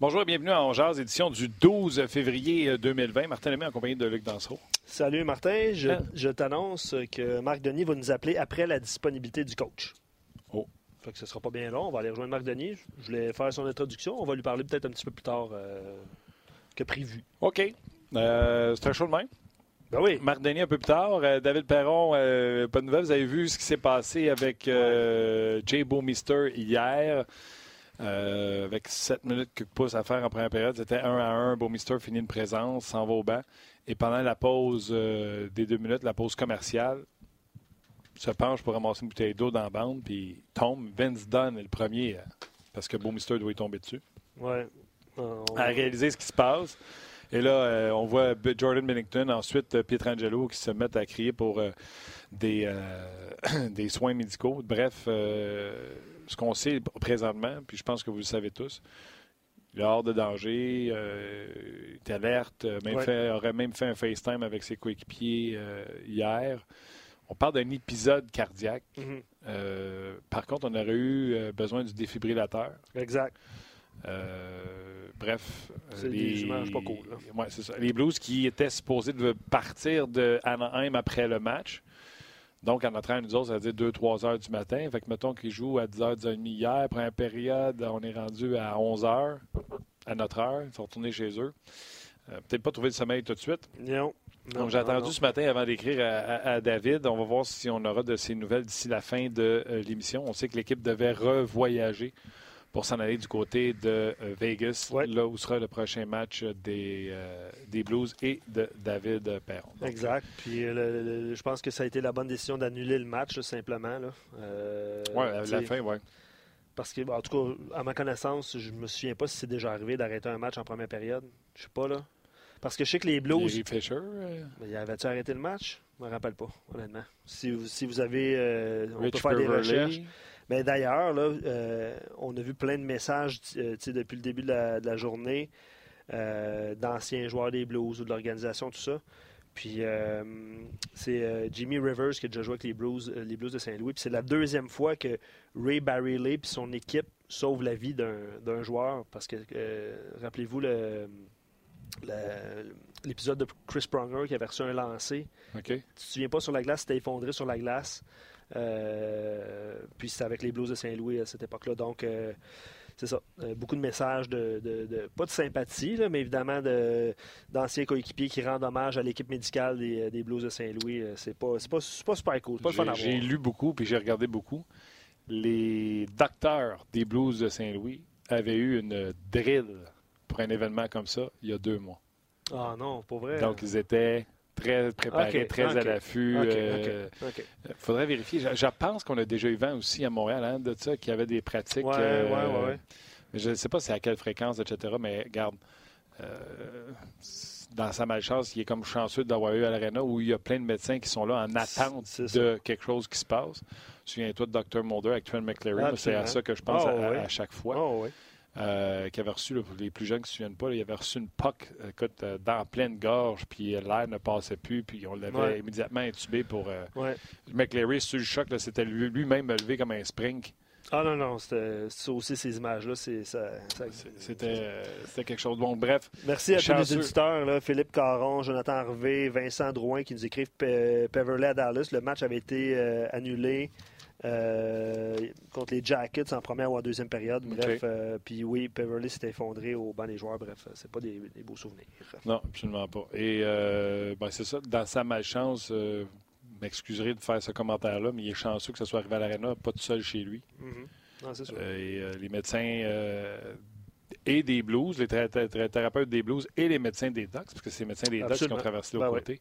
Bonjour et bienvenue à Angers, édition du 12 février 2020. Martin Lemay en compagnie de Luc Dansereau. Salut Martin, je, Ah. je t'annonce que Marc Denis va nous appeler après la disponibilité du coach. Oh. Fait que ce sera pas bien long, on va aller rejoindre Marc Denis. Je voulais faire son introduction, on va lui parler peut-être un petit peu plus tard euh, que prévu. OK. Euh, c'est un show de même? Ben oui. Marc Denis un peu plus tard. Euh, David Perron, euh, pas de nouvelles. Vous avez vu ce qui s'est passé avec euh, Jay Bowmister hier. Euh, avec 7 minutes que pouce à faire en première période. C'était 1 à 1. Bowmister finit une présence, s'en va au banc. Et pendant la pause euh, des deux minutes, la pause commerciale, se penche pour ramasser une bouteille d'eau dans la bande, puis tombe. Vince Dunn est le premier, euh, parce que Bowmister doit y tomber dessus. Ouais. Euh, on- à réaliser ce qui se passe. Et là, euh, on voit Jordan Bennington, ensuite euh, Pietrangelo qui se mettent à crier pour euh, des, des soins médicaux. Bref, ce qu'on sait présentement, puis je pense que vous le savez tous, il est hors de danger, euh, il est alerte, euh, même Ouais. fait- aurait même fait un FaceTime avec ses coéquipiers euh, hier. On parle d'un épisode cardiaque. Mhm. Euh, par contre, on aurait eu besoin du défibrillateur. Exact. Bref. C'est des images pas cool. Ouais, ça. Les Blues qui étaient supposés de partir de Anaheim après le match. Donc, en entrant, nous autres, ça veut dire 2-3 heures du matin. Fait que, mettons qu'ils jouent à 10h, 10h30 hier. Première période, on est rendu à 11 heures, à notre heure. Ils sont retournés chez eux. Euh, Peut-être pas trouver le sommeil tout de suite. Non. Non, Donc, j'ai non, attendu non. ce matin avant d'écrire à, à- à David. On va voir si on aura de ces nouvelles d'ici la fin de euh, l'émission. On sait que l'équipe devait revoyager pour s'en aller du côté de euh, Vegas, Ouais. là où sera le prochain match des, euh, des Blues et de David Perron. Donc, Exact. Puis euh, le- le- le- je pense que ça a été la bonne décision d'annuler le match, là, simplement. Là. Euh, Ouais, à la fin, ouais. Parce que, en tout cas, à ma connaissance, je me souviens pas si c'est déjà arrivé d'arrêter un match en première période. Je sais pas, là. Parce que je sais que les Blues. Larry Fisher, euh, Mais avait-tu arrêté le match? Je me rappelle pas, honnêtement. Si vous, si vous avez. euh, on Rich peut faire des recherches. Mais d'ailleurs, là, euh, on a vu plein de messages euh, depuis le début de la, de la journée euh, d'anciens joueurs des Blues ou de l'organisation, tout ça. Puis euh, c'est Jimmy Rivers qui a déjà joué avec les Blues, les Blues de Saint-Louis. Puis c'est la deuxième fois que Ray Barreley et son équipe sauvent la vie d'un joueur. Parce que, rappelez-vous, le- le- l'épisode de Chris Pronger qui avait reçu un lancer OK. tu te souviens pas sur la glace, c'était effondré sur la glace. Euh, puis c'était avec les Blues de Saint-Louis à cette époque-là. Donc, euh, c'est ça. Euh, beaucoup de messages de, de- de- pas de sympathie, là, mais évidemment de- d'anciens coéquipiers qui rendent hommage à l'équipe médicale des, des Blues de Saint-Louis. C'est pas, pas, pas super cool. Pas J'ai lu beaucoup, puis j'ai regardé beaucoup. Les docteurs des Blues de Saint-Louis avaient eu une drill pour un événement comme ça il y a deux mois. Ah non, pour vrai. Donc, ils étaient très préparés, Ok, très à l'affût. Ok, euh. Il faudrait vérifier. Je, je pense qu'on a déjà eu vent aussi à Montréal hein, de ça, qu'il y avait des pratiques. Ouais, euh, ouais, Je ne sais pas c'est à quelle fréquence, etc. Mais regarde, euh, dans sa malchance, il est comme chanceux d'avoir eu à l'Arena où il y a plein de médecins qui sont là en attente de quelque chose qui se passe. Souviens-toi de Dr. Mulder avec Trent McClary. Moi, C'est à ça que je pense Ah, à chaque fois. Oh, oui. Euh, qui avait reçu, là, pour les plus jeunes qui ne se souviennent pas, là, il avait reçu une POC écoute, euh, dans la pleine gorge, puis euh, l'air ne passait plus, puis on l'avait Ouais. immédiatement intubé pour. euh, Ouais. McLary, sur le choc, c'était lui- lui-même levé comme un spring. Ah non, non, c'était ça aussi, ces images-là, C'était euh, c'était quelque chose. Bon, bref, Merci à tous les auditeurs, là, Philippe Caron, Jonathan Harvey, Vincent Drouin qui nous écrivent Pe- Peverley à Dallas. Le match avait été euh, annulé euh, contre les Jackets en première ou en deuxième période. Bref, euh, puis oui, Peverley s'est effondré au banc des joueurs. Bref, c'est pas des, des beaux souvenirs. non, absolument pas. Et euh, ben, c'est ça, dans sa malchance, m'excuserez de faire ce commentaire-là, mais il est chanceux que ça soit arrivé à l'Arena, pas tout seul chez lui. Mhm. Non, sûr. Euh, et euh, les médecins euh, et des Blues, les thé- thé- thé- thérapeutes des Blues et les médecins des Ducks, parce que c'est les médecins des Ducks qui ont traversé Ben l'autre ouais, côté,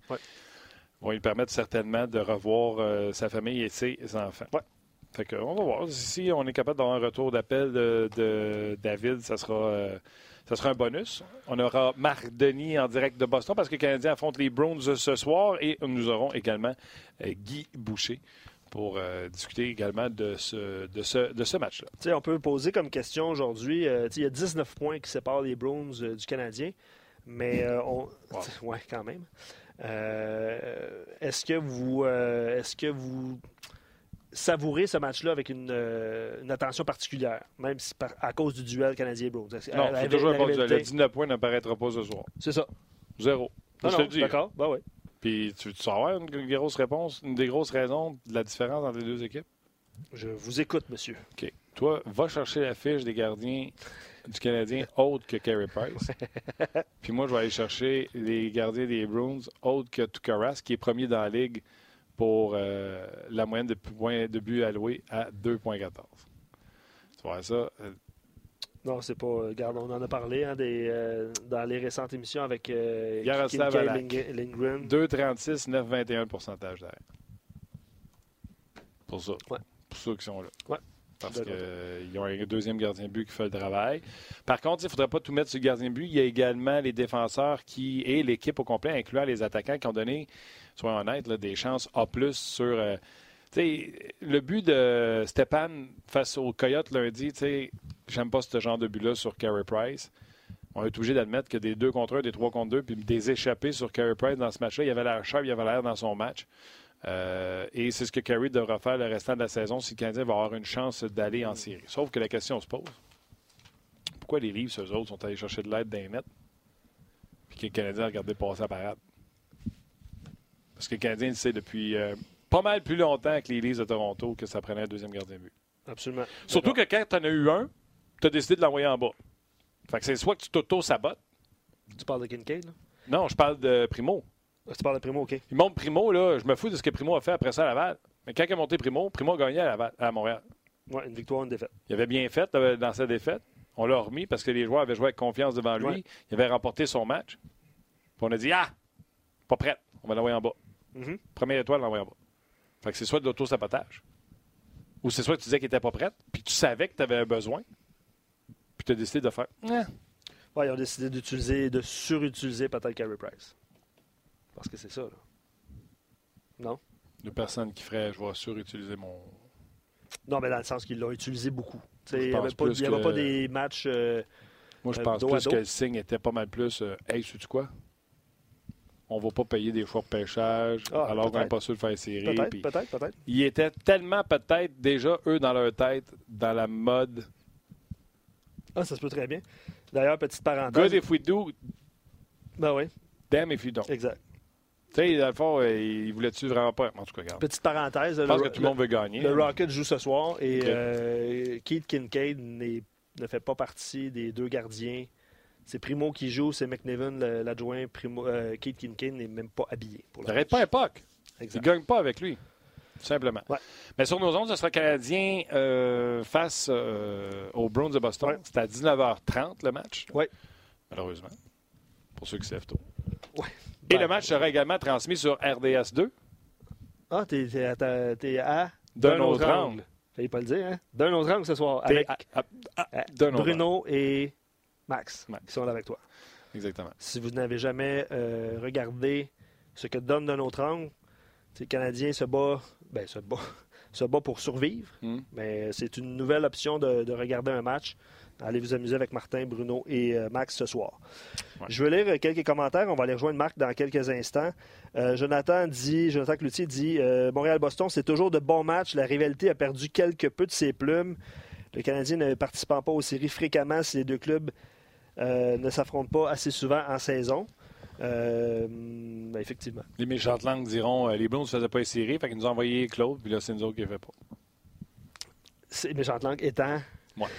vont lui permettre certainement de revoir sa famille et ses enfants. Ouais. Fait que, on va voir. Si on est capable d'avoir un retour d'appel de, de David, ça sera, ça sera un bonus. On aura Marc Denis en direct de Boston parce que les Canadiens affrontent les Browns ce soir et nous aurons également euh, Guy Boucher pour euh, discuter également de ce, de ce, de ce match-là. On peut poser comme question aujourd'hui, euh, il y a 19 points qui séparent les Browns euh, du Canadien, mais on... Wow. ouais, quand même. Est-ce que vous, est-ce que vous savourer ce match-là avec une, euh, une, attention particulière, même si par, à cause du duel canadien-Browns. Non, c'est toujours un bon duel. Le 19 points n'apparaîtra pas ce soir. C'est ça. Zéro. je te dis. D'accord, ben oui. Puis tu, tu avoir une grosse réponse, une des grosses raisons de la différence entre les deux équipes? Je vous écoute, monsieur. OK. Toi, va chercher la fiche des gardiens du Canadien autres que Carey Price. Puis moi, je vais aller chercher les gardiens des Bruins autres que Tukaras, qui est premier dans la ligue pour euh, la moyenne de points de but alloués à 2,14. Tu vois ça? Euh, non, c'est pas. Regarde, on en a parlé hein, des, euh, dans les récentes émissions avec euh, Yaroslav Lindgren. 2,36, 9,21 pourcentage derrière. Pour ça. Ouais. Pour ceux qui sont là. Ouais. Parce qu'ils ont un deuxième gardien de but qui fait le travail. Par contre, il ne faudrait pas tout mettre sur le gardien de but. Il y a également les défenseurs qui et l'équipe au complet, incluant les attaquants qui ont donné, soyons honnêtes, des chances A sur. Euh, le but de Stéphane face au Coyote lundi, j'aime pas ce genre de but-là sur Carey Price. On est obligé d'admettre que des deux contre un, des trois contre deux, puis des échappées sur Carey Price dans ce match-là, il y avait l'air sharp, il y avait l'air dans son match. Euh, et c'est ce que Carey devra faire le restant de la saison si le Canadien va avoir une chance d'aller en série. Sauf que la question se pose pourquoi les livres, eux autres, sont allés chercher de l'aide d'un net puis que le Canadien a regardé passer la parade? Parce que le Canadien le sait depuis euh, pas mal plus longtemps que les Leafs de Toronto que ça prenait un deuxième gardien de but. Absolument. Surtout que quand tu en as eu un, tu as décidé de l'envoyer en bas. Fait que c'est soit que tu t'auto-sabotes. Tu parles de Kincaid, là? Non, je parle de Primo. Ah, tu parles de Primo, OK. Il monte Primo, là. Je me fous de ce que Primo a fait après ça à Laval. Mais quand il a monté Primo, Primo a gagné à, Laval, à Montréal. Oui, une victoire, une défaite. Il avait bien fait dans sa défaite. On l'a remis parce que les joueurs avaient joué avec confiance devant lui. Il avait remporté son match. Puis on a dit Ah, pas prêt. On va l'envoyer en bas. Mm-hmm. Première étoile, l'envoyer en bas. Fait que c'est soit de l'auto-sabotage, ou c'est soit que tu disais qu'il n'était pas prêt, puis tu savais que tu avais un besoin, puis tu as décidé de faire. Oui, ils ont décidé d'utiliser, de surutiliser peut-être Carey Price. Parce que c'est ça, là. Non? De personnes qui ferait je vais surutiliser mon. Non, mais dans le sens qu'ils l'ont utilisé beaucoup. Il n'y avait, pas des matchs. Euh, Moi, je euh, pense plus que le signe était pas mal plus. Euh, hey, sais-tu quoi? On ne va pas payer des fois de pêchage ah, alors qu'on n'est pas sûr de faire série. Peut-être, peut-être, peut-être. Ils étaient tellement peut-être déjà, eux, dans leur tête, dans la mode. Ah, ça se peut très bien. D'ailleurs, petite parenthèse. Good if we do. Ben oui. Damn if you don't. Exact. Tu sais, dans le fond, euh, il voulait-tu vraiment pas? En tout cas, regarde. Petite parenthèse. Je pense que tout le monde veut gagner. Le Rocket joue ce soir et euh, Keith Kincaid ne fait pas partie des deux gardiens c'est Primo qui joue, c'est McNevin, l'adjoint. Primo, euh, Kate Kincaid n'est même pas habillé. Il n'arrête pas un Il ne gagne pas avec lui, simplement. Mais sur nos ondes, ce sera Canadien euh, face euh, aux Browns de Boston. C'est à 19h30 le match. Oui. Malheureusement. Pour ceux qui savent tout. Ouais. Et le match sera également transmis sur RDS 2. Ah, t'es es, à d'un autre angle. Fallait pas le dire, hein? D'un autre angle ce soir. Avec Bruno et Max, qui sont là avec toi. Exactement. Si vous n'avez jamais euh, regardé ce que donne d'un autre angle, le Canadien se bat, ben, se bat, se bat pour survivre, hmm. mais c'est une nouvelle option de, regarder un match. Allez vous amuser avec Martin, Bruno et euh, Max ce soir. Je vais lire quelques commentaires. On va aller rejoindre Marc dans quelques instants. Euh, Jonathan dit, Jonathan Cloutier dit Montréal-Boston, c'est toujours de bons matchs. La rivalité a perdu quelque peu de ses plumes. Le Canadien ne participant pas aux séries fréquemment si les deux clubs euh, ne s'affrontent pas assez souvent en saison. Euh, ben, effectivement. Les méchantes langues diront euh, les Blues ne faisaient pas séries, fait qu'ils nous ont envoyé Claude, puis là, c'est nous autres qui ne fait pas. Les méchantes langues étant. Moi.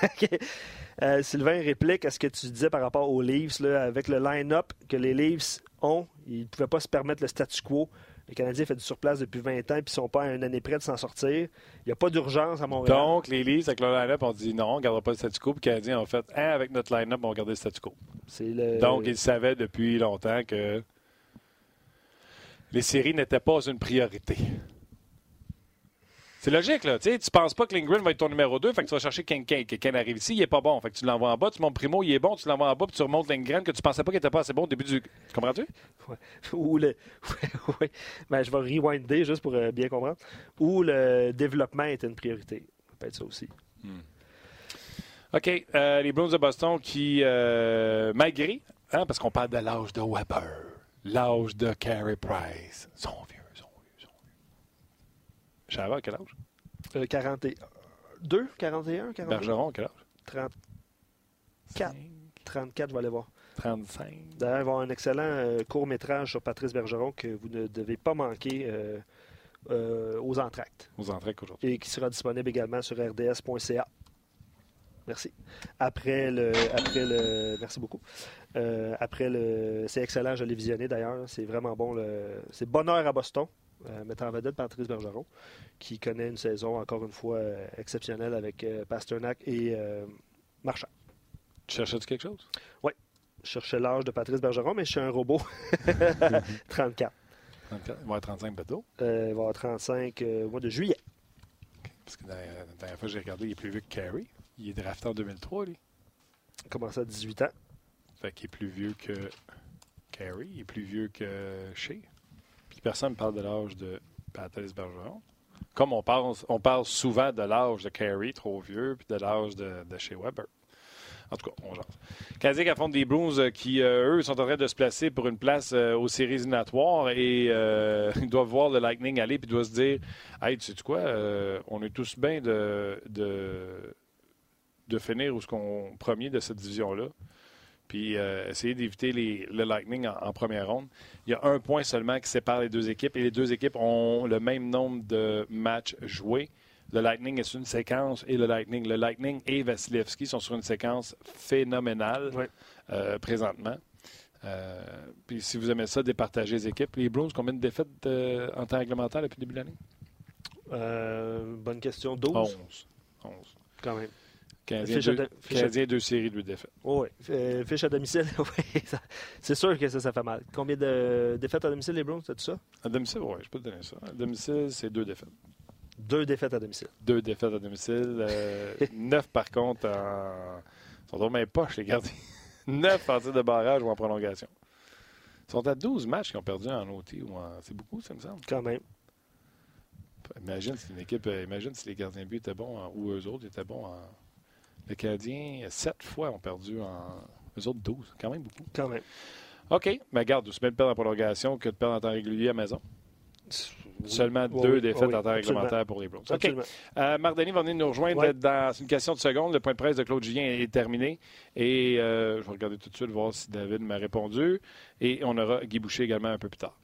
Sylvain réplique à ce que tu disais par rapport aux Leafs, là, avec le line-up que les Leafs ont, ils ne pouvaient pas se permettre le statu quo. Les Canadiens fait du surplace depuis 20 ans et ils sont pas à une année près de s'en sortir. Il n'y a pas d'urgence à Montréal. Donc, les Leafs, avec leur line-up, ont dit non, on ne gardera pas le statu quo. Puis les Canadiens ont fait hein, avec notre line-up, on va garder le statu quo. Donc, ils savaient depuis longtemps que les séries n'étaient pas une priorité. C'est logique, là. Tu sais, tu penses pas que Lindgren va être ton numéro 2, fait que tu vas chercher quelqu'un. Quelqu'un arrive ici, il est pas bon. Fait que tu l'envoies en bas, tu montes Primo, il est bon, tu l'envoies en bas, puis tu remontes Lindgren que tu pensais pas qu'il était pas assez bon au début du. Tu comprends-tu? Ouais. Ou le. Oui, ben, je vais rewinder juste pour euh, bien comprendre. Ou le développement est une priorité. Ça peut être ça aussi. Hmm. OK. Euh, les Bruins de Boston qui, euh, malgré, hein, parce qu'on parle de l'âge de Weber, l'âge de Carey Price, sont vieux. Chara, quel âge? Euh, 42, 41, 42? Bergeron, quel âge? 34. 34, je vais aller voir. 35. D'ailleurs, il va y avoir un excellent euh, court-métrage sur Patrice Bergeron que vous ne devez pas manquer euh, euh, aux entractes Aux entrées aujourd'hui. et qui sera disponible également sur rds.ca. Merci. Après le, après le, merci beaucoup. Après le, c'est excellent, je l'ai visionné d'ailleurs. C'est vraiment bon. Le, c'est Bonheur à Boston, mettant en vedette Patrice Bergeron, qui connaît une saison encore une fois euh, exceptionnelle avec euh, Pasternak et euh, Marchand. Tu cherchais-tu quelque chose? Je cherchais l'âge de Patrice Bergeron, mais je suis un robot. 34. 34. Il va avoir 35 bateaux. Euh, il va avoir 35 euh, au mois de juillet. Parce que la, la dernière fois que j'ai regardé, il est plus vieux que Carey. Il est drafté en 2003, lui. Il commence à 18 ans. Fait qu'il est plus vieux que Carey. Il est plus vieux que Shea. Personne ne parle de l'âge de Patrice Bergeron. Comme on parle, on parle souvent de l'âge de Carey, trop vieux, puis de l'âge de, de Shea Weber. En tout cas, on jase. Qui affrontent des Bruins euh, qui, euh, eux, sont en train de se placer pour une place euh, aux séries éliminatoires et ils doivent voir le Lightning aller puis doivent se dire Hey, tu sais quoi, on est tous bien de, de, de finir où ce qu'on premier de cette division-là. Puis euh, essayer d'éviter les- le Lightning en, en première ronde. Il y a un point seulement qui sépare les deux équipes et les deux équipes ont le même nombre de matchs joués. Le Lightning est sur une séquence et le Lightning, le Lightning et Vasilevski sont sur une séquence phénoménale euh, présentement. Euh, puis si vous aimez ça, départager les équipes. Les Blues, combien de défaites en temps réglementaire depuis le début de l'année? Bonne question. 12, 11. 11. quand même. À deux, de- fiche à- Canadiens, deux séries, deux défaites. Oh, oui. Euh, fiche à domicile, oui. C'est sûr que ça, ça fait mal. Combien de défaites à domicile, les Browns, c'est tout ça? À domicile, oui, je peux te donner ça. À domicile, c'est deux défaites. Deux défaites à domicile. Deux défaites à domicile. euh, neuf, par contre, en... Ils sont dans mes poches, les gardiens. neuf en tir de barrage ou en prolongation. Ils sont à 12 matchs qu'ils ont perdu en OT. ou en... C'est beaucoup, ça me semble. Quand même. Imagine si une équipe, euh, imagine si les gardiens de but étaient bons en- ou eux autres étaient bons en. Les Canadiens, sept fois ont perdu en. Eux autres, 12. Quand même beaucoup. Quand même. OK. Mais garde, aussi bien de perdre en prolongation que de perdre en temps régulier à maison. Oui. Seulement Oui, deux oui, défaites en temps réglementaire pour les Browns. OK. Euh, Marc Denis va venir nous rejoindre dans une question de seconde. Le point de presse de Claude Julien est terminé. Et euh, je vais regarder tout de suite, voir si David m'a répondu. Et on aura Guy Boucher également un peu plus tard.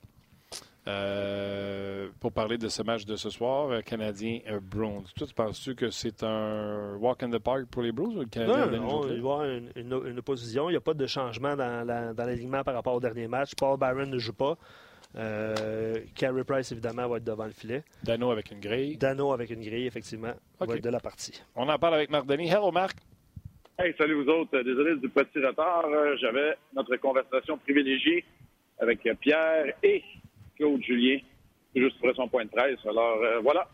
Euh, pour parler de ce match de ce soir, euh, Canadien euh, Browns. Toi, tu penses-tu que c'est un walk in the park pour les Blues ou le Canadien Non, non, il va y avoir une, une- une opposition. Il n'y a pas de changement dans, la- dans l'alignement par rapport au dernier match. Paul Byron ne joue pas. Euh, Carey Price, évidemment, va être devant le filet. Dano avec une grille. Dano avec une grille, effectivement, va être de la partie. On en parle avec Marc Denis. Hello, Marc. Hey, salut vous autres. Désolé du petit retard. J'avais notre conversation privilégiée avec Pierre et Claude Julien, juste après son point de presse. Alors, euh, voilà.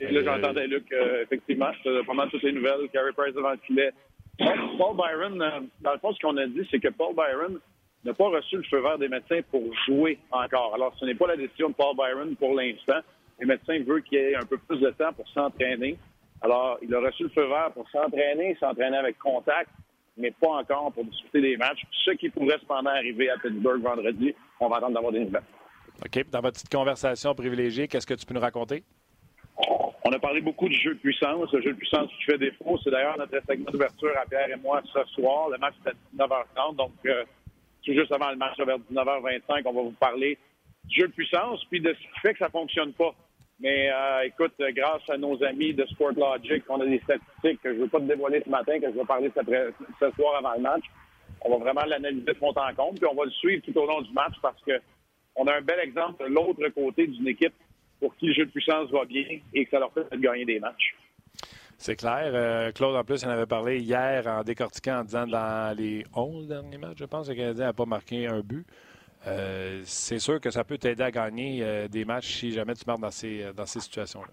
Et là, Euh, j'entendais Luc, euh, effectivement, pas mal toutes les nouvelles. Carey Price devant le filet. Paul Byron, dans le fond, ce qu'on a dit, c'est que Paul Byron n'a pas reçu le feu vert des médecins pour jouer encore. Alors, ce n'est pas la décision de Paul Byron pour l'instant. Les médecins veulent qu'il y ait un peu plus de temps pour s'entraîner. Alors, il a reçu le feu vert pour s'entraîner, s'entraîner avec contact, mais pas encore pour discuter des matchs. Ce qui pourrait cependant arriver à Pittsburgh vendredi, on va attendre d'avoir des nouvelles. OK. Dans votre petite conversation privilégiée, qu'est-ce que tu peux nous raconter? On a parlé beaucoup du jeu de puissance, le jeu de puissance qui fait défaut. C'est d'ailleurs notre segment d'ouverture à Pierre et moi ce soir. Le match est à 19h30, donc euh, tout juste avant le match, vers 19h25, on va vous parler du jeu de puissance, puis de ce qui fait que ça fonctionne pas. Mais euh, écoute, euh, grâce à nos amis de Sport Logic, on a des statistiques que je ne veux pas te dévoiler ce matin, que je vais parler ce soir avant le match. On va vraiment l'analyser de fond en compte, puis on va le suivre tout au long du match parce que on a un bel exemple de l'autre côté d'une équipe pour qui le jeu de puissance va bien et que ça leur fait de gagner des matchs. C'est clair. Euh, Claude, en plus, il en avait parlé hier en décortiquant en disant dans les 11 derniers matchs, je pense, que le Canadien n'a pas marqué un but. Euh, c'est sûr que ça peut t'aider à gagner euh, des matchs si jamais tu marques dans ces, dans ces situations-là.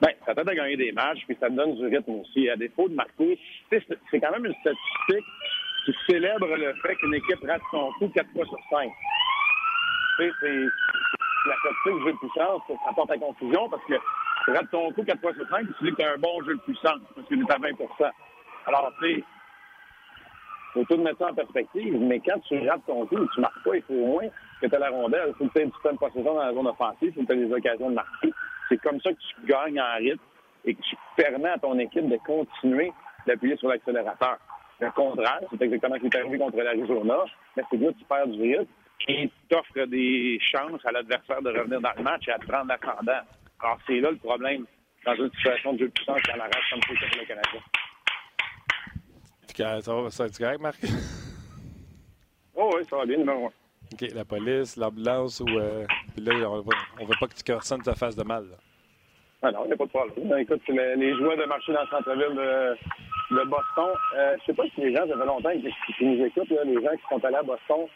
Bien, ça t'aide à gagner des matchs, puis ça te donne du rythme aussi. À défaut de marquer, c'est quand même une statistique qui célèbre le fait qu'une équipe rate son coup 4 fois sur 5. C'est la jeu de puissance, ça porte à confusion parce que tu rates ton coup 4 fois sur 5, puis tu dis que tu as un bon jeu de puissance parce qu'il est à 20 Alors, tu sais, faut tout mettre ça en perspective, mais quand tu rates ton coup, tu marques pas, il faut au moins que tu aies la rondelle. Il faut que tu aies du temps de possession dans la zone offensive, il faut que tu aies des occasions de marquer. c'est comme ça que tu gagnes en rythme et que tu permets à ton équipe de continuer d'appuyer sur l'accélérateur. Le contraire, c'est exactement ce qui est arrivé contre l'Arizona, mais c'est là que tu perds du rythme et t'offres des chances à l'adversaire de revenir dans le match et à te prendre l'ascendant. Alors, c'est là le problème dans une situation de jeu de puissance à la race comme c'est pour le Canadien. Ça va, ça va correct, Marc? Oh oui, ça va bien, numéro un. OK, la police, l'ambulance ou. Euh, là, on ne veut pas que personne te fasse de mal. Là. Ah non, il n'y a pas de problème. Ben, écoute, les, les joueurs de marché dans le centre-ville de, de, Boston. Euh, je sais pas si les gens, ça fait longtemps qu'ils nous écoutent, là, les gens qui sont allés à Boston.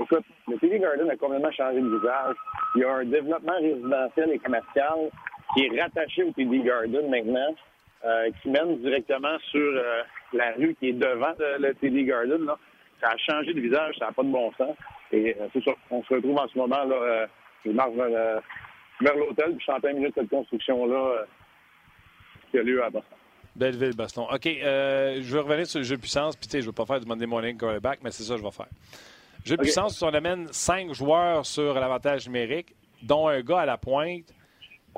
Écoute, le TD Garden a complètement changé de visage. Il y a un développement résidentiel et commercial qui est rattaché au TD Garden maintenant, euh, qui mène directement sur euh, la rue qui est devant le, TD Garden. Ça a changé de visage, ça n'a pas de bon sens. Et euh, c'est ça, on se retrouve en ce moment, là, je marche vers, l'hôtel, puis je suis en plein milieu de cette construction-là qui a lieu à Boston. Belleville, Boston. OK, je veux revenir sur le jeu de puissance, puis tu sais, je ne veux pas faire du Monday Morning quarterback, mais c'est ça que je vais faire. Jeu de puissance, on amène cinq joueurs sur l'avantage numérique, dont un gars à la pointe,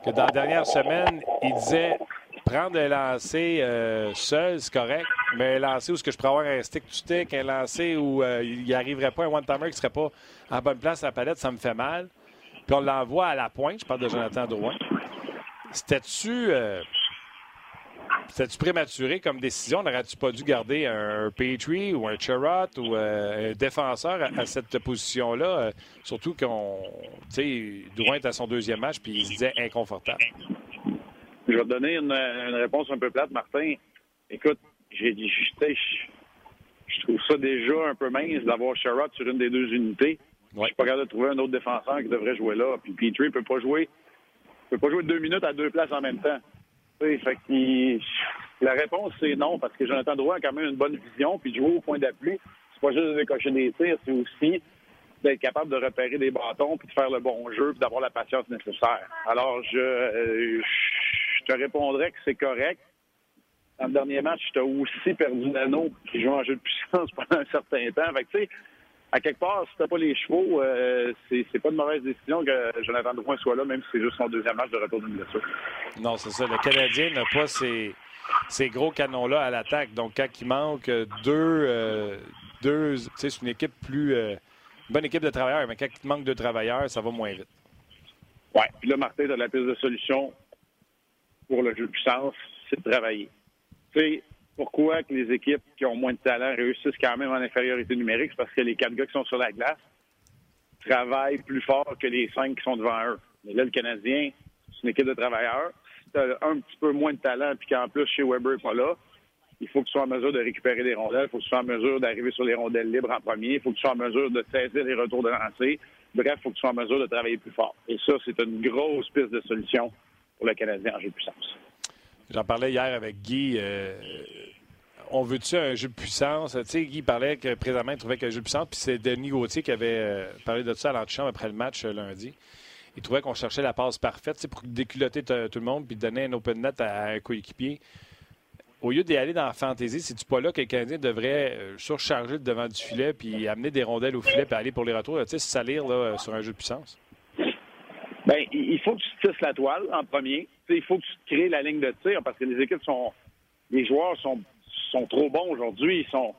que dans la dernière semaine, il disait prendre un lancer euh, seul, c'est correct, mais un lancer où ce que je pourrais avoir un stick to stick, un lancer où euh, il n'y arriverait pas un one-timer qui ne serait pas à la bonne place à la palette, ça me fait mal. Puis on l'envoie à la pointe, je parle de Jonathan Drouin. C'était-tu euh, c'était-tu prématuré comme décision? N'aurais-tu pas dû garder un Petrie ou un Cherrott ou euh, un défenseur à, à cette position-là? euh, surtout qu'on, tu sais, Drouin est à son deuxième match puis il se disait inconfortable. Je vais te donner une, une réponse un peu plate, Martin. Écoute, j'ai dit, je, je, je trouve ça déjà un peu mince d'avoir Sherrod sur une des deux unités. Je Ouais. suis pas capable de trouver un autre défenseur qui devrait jouer là. Puis Petrie peut pas jouer peut pas jouer deux minutes à deux places en même temps. La réponse, c'est non, parce que Jonathan Drouin a quand même une bonne vision, puis de jouer au point d'appui, c'est pas juste de décocher des tirs, c'est aussi d'être capable de repérer des bâtons, puis de faire le bon jeu, puis d'avoir la patience nécessaire. Alors, je, je te répondrais que c'est correct. Dans le dernier match, tu as aussi perdu l'anneau qui joue en jeu de puissance pendant un certain temps. Fait que, tu sais, à quelque part, si t'as pas les chevaux, euh, c'est pas une mauvaise décision que Jonathan Drouin soit là, même si c'est juste son deuxième match de retour d'une blessure. Non, c'est ça. Le Canadien n'a pas ces, ces gros canons-là à l'attaque. Donc, quand il manque deux, euh, deux tu sais, c'est une équipe plus. euh, une bonne équipe de travailleurs, mais quand il manque deux travailleurs, ça va moins vite. Ouais. Puis là, Martin, t'as la piste de solution pour le jeu de puissance, c'est de travailler. Tu sais, pourquoi que les équipes qui ont moins de talent réussissent quand même en infériorité numérique? C'est parce que les quatre gars qui sont sur la glace travaillent plus fort que les cinq qui sont devant eux. Mais là, le Canadien, c'est une équipe de travailleurs. Si tu as un petit peu moins de talent, puis qu'en plus, chez Weber n'est pas là, il faut que tu sois en mesure de récupérer des rondelles, il faut que tu sois en mesure d'arriver sur les rondelles libres en premier, il faut que tu sois en mesure de saisir les retours de lancer. Bref, il faut que tu sois en mesure de travailler plus fort. Et ça, c'est une grosse piste de solution pour le Canadien en jeu de puissance. J'en parlais hier avec Guy. euh, on veut-tu un jeu de puissance? Tu sais, Guy parlait que présentement, il trouvait qu'un jeu de puissance, puis c'est Denis Gauthier qui avait euh, parlé de ça à l'antichambre après le match euh, lundi. Il trouvait qu'on cherchait la passe parfaite pour déculotter t- tout le monde puis donner un open net à, un coéquipier. Au lieu d'y aller dans la fantaisie, c'est-tu pas là que le Canadien devrait surcharger devant du filet puis amener des rondelles au filet puis aller pour les retours, tu sais, salir là, sur un jeu de puissance? Ben, il faut que tu tisses la toile en premier. Tu sais, il faut que tu crées la ligne de tir parce que les équipes sont. Les joueurs sont, sont trop bons aujourd'hui. Ils sont,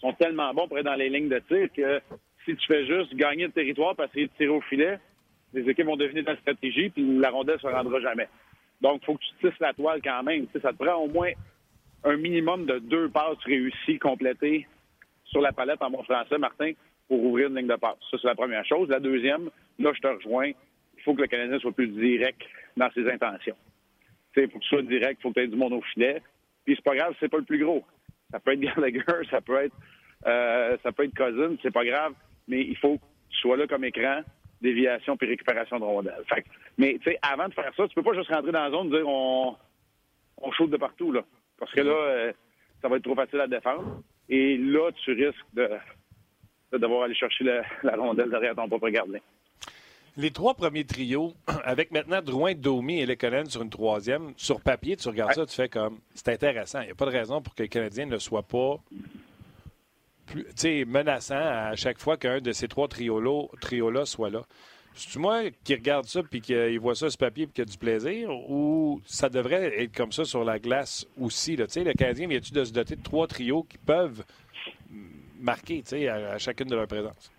sont tellement bons être dans les lignes de tir que si tu fais juste gagner le territoire parce de tirer au filet, les équipes vont deviner ta stratégie puis la rondelle se rendra jamais. Donc, il faut que tu tisses la toile quand même. Tu sais, ça te prend au moins un minimum de deux passes réussies, complétées sur la palette en bon français, Martin, pour ouvrir une ligne de passe. Ça, c'est la première chose. La deuxième, là, je te rejoins. Il faut que le Canadien soit plus direct dans ses intentions. Il faut que tu sois direct, il faut que tu aies du monde au filet. Puis c'est pas grave, c'est pas le plus gros. Ça peut être Gallagher, ça peut être euh, ça peut être Cousin, c'est pas grave, mais il faut que tu sois là comme écran, déviation puis récupération de rondelles. Fait mais tu sais, avant de faire ça, tu peux pas juste rentrer dans la zone et dire on, on shoot de partout, là. Parce que là, euh, ça va être trop facile à défendre. Et là, tu risques de, devoir aller chercher la, la rondelle derrière ton propre gardien. Les trois premiers trios, avec maintenant Drouin, Domi et Lekonen sur une troisième, sur papier, tu regardes ça, tu fais comme. C'est intéressant. Il n'y a pas de raison pour que le Canadien ne soit pas plus, menaçant à chaque fois qu'un de ces trois trios-là trios soit là. c'est moi qui regarde ça puis qui voit ça sur papier et qui a du plaisir ou ça devrait être comme ça sur la glace aussi? Là? Le Canadien vient-tu de se doter de trois trios qui peuvent marquer à, à chacune de leurs présences?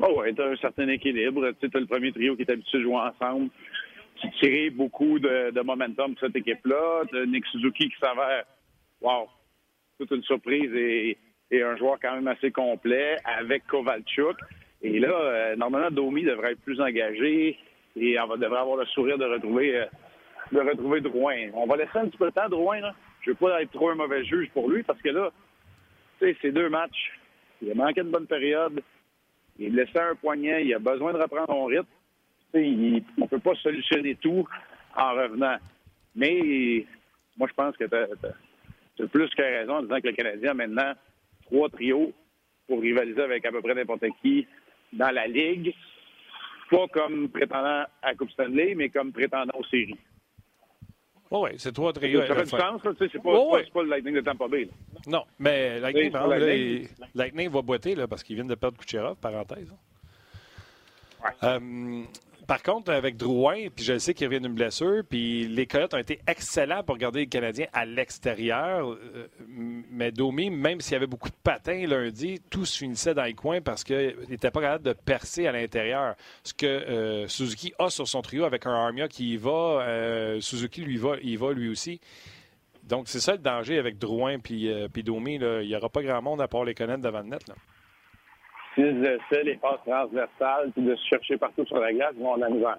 Oh oui, tu un certain équilibre. Tu as le premier trio qui est habitué de jouer ensemble, qui crée beaucoup de, momentum pour cette équipe-là. Tu Nick Suzuki qui s'avère, wow, toute une surprise et, un joueur quand même assez complet avec Kovalchuk. Et là, euh, normalement, Domi devrait être plus engagé et on devrait avoir le sourire de retrouver, euh, de retrouver Drouin. On va laisser un petit peu de temps Drouin. Là. Je veux pas être trop un mauvais juge pour lui parce que là, tu sais, c'est deux matchs. Il a manqué de bonne période. Il laissait un poignet. Il a besoin de reprendre son rythme. On ne peut pas solutionner tout en revenant. Mais moi, je pense que tu as, plus que raison en disant que le Canadien a maintenant trois trios pour rivaliser avec à peu près n'importe qui dans la Ligue. Pas comme prétendant à Coupe Stanley, mais comme prétendant aux séries. Oui, c'est trois trios. Ça fait du sens, c'est pas, pas, pas, le Lightning de Tampa Bay. Non, mais Lightning, Lightning. Lightning va boiter là, parce qu'ils viennent de perdre Kucherov, parenthèse. Ouais. Euh, par contre, avec Drouin, puis je sais qu'il revient d'une blessure, puis les Coyotes ont été excellents pour garder les Canadiens à l'extérieur. Euh, mais Domi, même s'il y avait beaucoup de patins lundi, tout se finissait dans les coins parce qu'il n'était pas capable de percer à l'intérieur. Ce que euh, Suzuki a sur son trio avec un Armia qui y va, euh, Suzuki lui va, va lui aussi. Donc, c'est ça le danger avec Drouin puis, puis Domi. Il n'y aura pas grand monde à part les connaître devant le net. Là s'ils essaient les passes transversales puis de se chercher partout sur la glace, ils vont de la misère.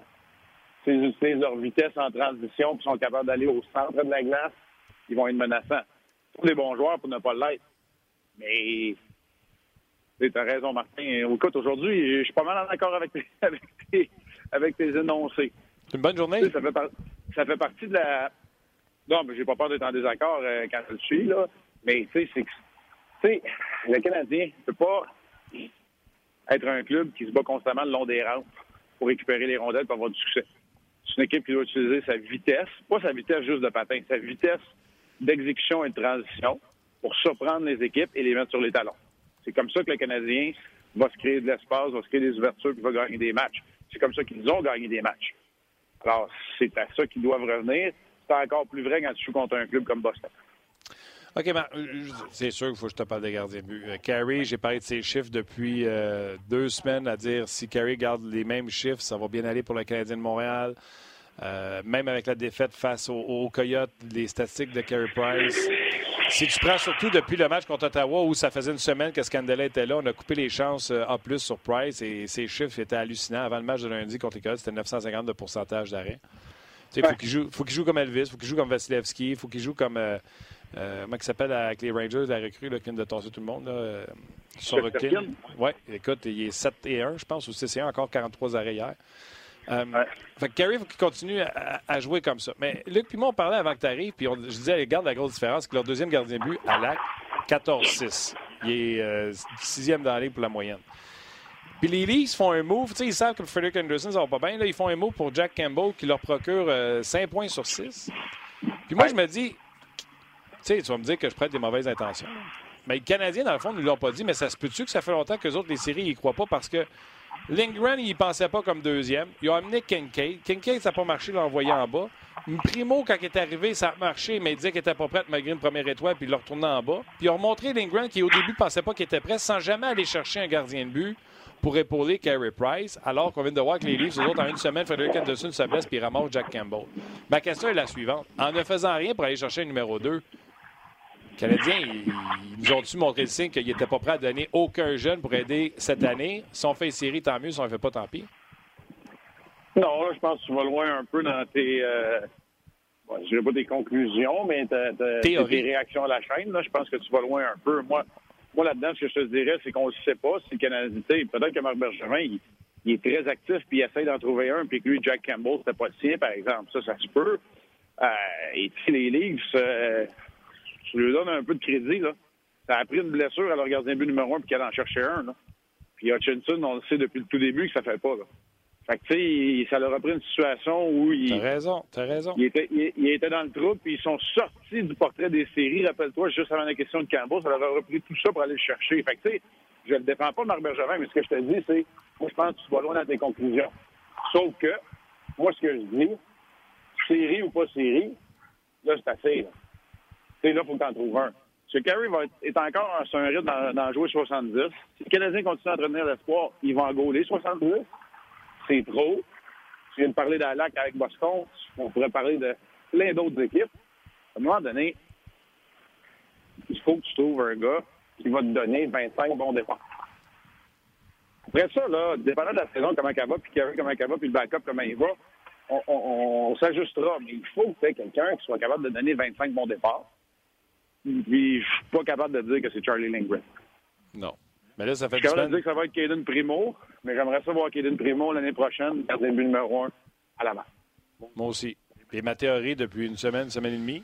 S'ils utilisent leur vitesse en transition puis sont capables d'aller au centre de la glace, ils vont être menaçants. Tous les bons joueurs pour ne pas l'être. Mais tu as raison, Martin. Écoute, aujourd'hui, je suis pas mal en accord avec tes, avec tes, avec tes énoncés. C'est une bonne journée. Ça fait, ça fait, partie de la. Non, mais j'ai pas peur d'être en désaccord euh, quand je le suis, là. Mais tu sais, c'est que. Tu sais, le Canadien peut pas être un club qui se bat constamment le long des rampes pour récupérer les rondelles pour avoir du succès. C'est une équipe qui doit utiliser sa vitesse, pas sa vitesse juste de patin, sa vitesse d'exécution et de transition pour surprendre les équipes et les mettre sur les talons. C'est comme ça que le Canadien va se créer de l'espace, va se créer des ouvertures et va gagner des matchs. C'est comme ça qu'ils ont gagné des matchs. Alors, c'est à ça qu'ils doivent revenir. C'est encore plus vrai quand tu joues contre un club comme Boston. OK, ben, c'est sûr qu'il faut que je te parle des gardiens de but. Euh, Carey, j'ai parlé de ses chiffres depuis euh, deux semaines à dire si Carey garde les mêmes chiffres, ça va bien aller pour le Canadien de Montréal. même avec la défaite face aux, Coyotes, les statistiques de Carey Price. Si tu prends surtout depuis le match contre Ottawa où ça faisait une semaine que Scandella était là, on a coupé les chances A plus sur Price et ses chiffres étaient hallucinants. Avant le match de lundi contre les Coyotes, c'était 950 de pourcentage d'arrêt. Il faut qu'il joue, comme Elvis, il faut qu'il joue comme Vasilevski, il faut qu'il joue comme. Euh, comment il s'appelle avec les Rangers, la recrue là, qui vient de tasser tout le monde. Là, euh, Oui, écoute, il est 7 et 1, je pense, ou 6 et 1, encore 43 arrêts hier. Euh, fait que Carey, il faut qu'il continue à, jouer comme ça. Mais Luc puis moi, on parlait avant que tu arrives, puis je disais, regarde la grosse différence, que leur deuxième gardien de but, à 14-6. Il est euh, sixième dans la ligue pour la moyenne. Puis les Leafs font un move, tu sais, ils savent que Frederick Anderson, ça va pas bien. Là, ils font un move pour Jack Campbell qui leur procure 5 points sur 6. Puis moi, je me dis, sais, tu vas me dire que je prête des mauvaises intentions. Mais les Canadiens, dans le fond, ne l'ont pas dit, mais ça se peut-tu que ça fait longtemps que les autres, les séries, ils croient pas parce que Lindgren, il pensait pas comme deuxième. Ils ont amené Kincaid. Kincaid, ça n'a pas marché, l'a envoyé en bas. Primo, quand il est arrivé, ça a marché, mais il disait qu'il n'était pas prêt malgré une première étoile, puis il l'a retourné en bas. Puis ils ont montré Lindgren qui, au début, pensait pas qu'il était prêt, sans jamais aller chercher un gardien de but pour épauler Carey Price, alors qu'on vient de voir que les Leafs, les autres, en une semaine, Frederick Anderson se blesse puis ramasse Jack Campbell. Ma question est la suivante. En ne faisant rien pour aller chercher un numéro 2, Canadiens, ils, nous ont-tu montré le signe qu'ils n'étaient pas prêts à donner aucun jeune pour aider cette année? Si on fait une série, tant mieux. Si on ne fait pas, tant pis. Non, je pense que tu vas loin un peu dans tes. Euh, je ne dirais pas des conclusions, mais tes réactions à la chaîne. Là, je pense que tu vas loin un peu. Moi, moi là-dedans, ce que je te dirais, c'est qu'on ne sait pas si le Canadien. Peut-être que Marc Bergevin, il, est très actif puis il essaie d'en trouver un, puis que lui, Jack Campbell, c'était pas le sien, par exemple. Ça, ça se peut. Euh, et puis les Leagues, euh, je lui donne un peu de crédit. Là. Ça a pris une blessure à leur gardien but numéro un puis qu'elle en cherchait un. Là. Puis Hutchinson, on le sait depuis le tout début que ça fait pas. Là. Fait que, tu sais, ça leur a pris une situation où il. T'as raison, t'as raison. Il était, il, était dans le trou, puis ils sont sortis du portrait des séries. Rappelle-toi, juste avant la question de Campbell, ça leur a repris tout ça pour aller le chercher. Fait que, tu sais, je ne le défends pas, Marc Bergevin, mais ce que je te dis, c'est, moi, je pense que tu vas loin dans tes conclusions. Sauf que, moi, ce que je dis, série ou pas série, là, c'est assez. Là, là il faut que tu en trouves un. Ce Carey va être, est encore sur un rythme d'en jouer 70. Si le Canadien continue à entretenir l'espoir, il va en gauler 70. C'est trop. Je viens de parler d'Alac avec Boston. On pourrait parler de plein d'autres équipes. À un moment donné, il faut que tu trouves un gars qui va te donner 25 bons départs. Après ça, là, dépendant de la saison, comment elle va, puis Carey, comment elle va, puis le backup, comment il va, on, on, s'ajustera. Mais il faut que tu aies quelqu'un qui soit capable de donner 25 bons départs. Puis je suis pas capable de dire que c'est Charlie Lindgren. Non. Mais là, ça fait Je suis capable de dire que ça va être Caden Primo, mais j'aimerais ça voir Caden Primo l'année prochaine, gardien but numéro un à la main. Moi aussi. Et ma théorie depuis une semaine, une semaine et demie,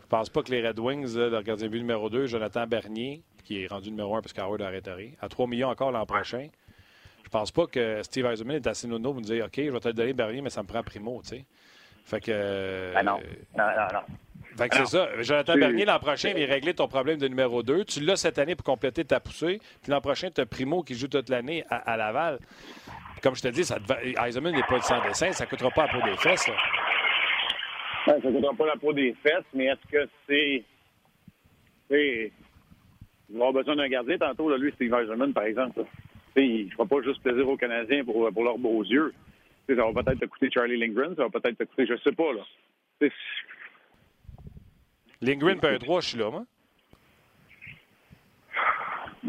je pense pas que les Red Wings, leur gardien but numéro 2, Jonathan Bernier, qui est rendu numéro 1 parce qu'Howard a arrêté, à 3 millions encore l'an prochain, je pense pas que Steve Eisenman est assez nono pour nous dire OK, je vais te donner Bernier, mais ça me prend Primo, tu sais. Fait que. Ben non. Non, non, non. Fait que c'est ça. Jonathan Bernier, l'an prochain, vient régler ton problème de numéro 2. Tu l'as cette année pour compléter ta poussée. Puis l'an prochain, tu as Primo qui joue toute l'année à, Laval. Comme je te dis, ça Eisenman n'est pas sans dessin. Ça ne coûtera pas la peau des fesses. Ça. ça ne coûtera pas la peau des fesses, mais est-ce que c'est. Il va avoir besoin d'un gardien tantôt, là, lui, Steve Eisenman, par exemple. Il ne fera pas juste plaisir aux Canadiens pour, pour leurs beaux yeux. ça va peut-être te coûter Charlie Lindgren, ça va peut-être te coûter, je sais pas, là. Lindgren peut un 3, je suis là, moi.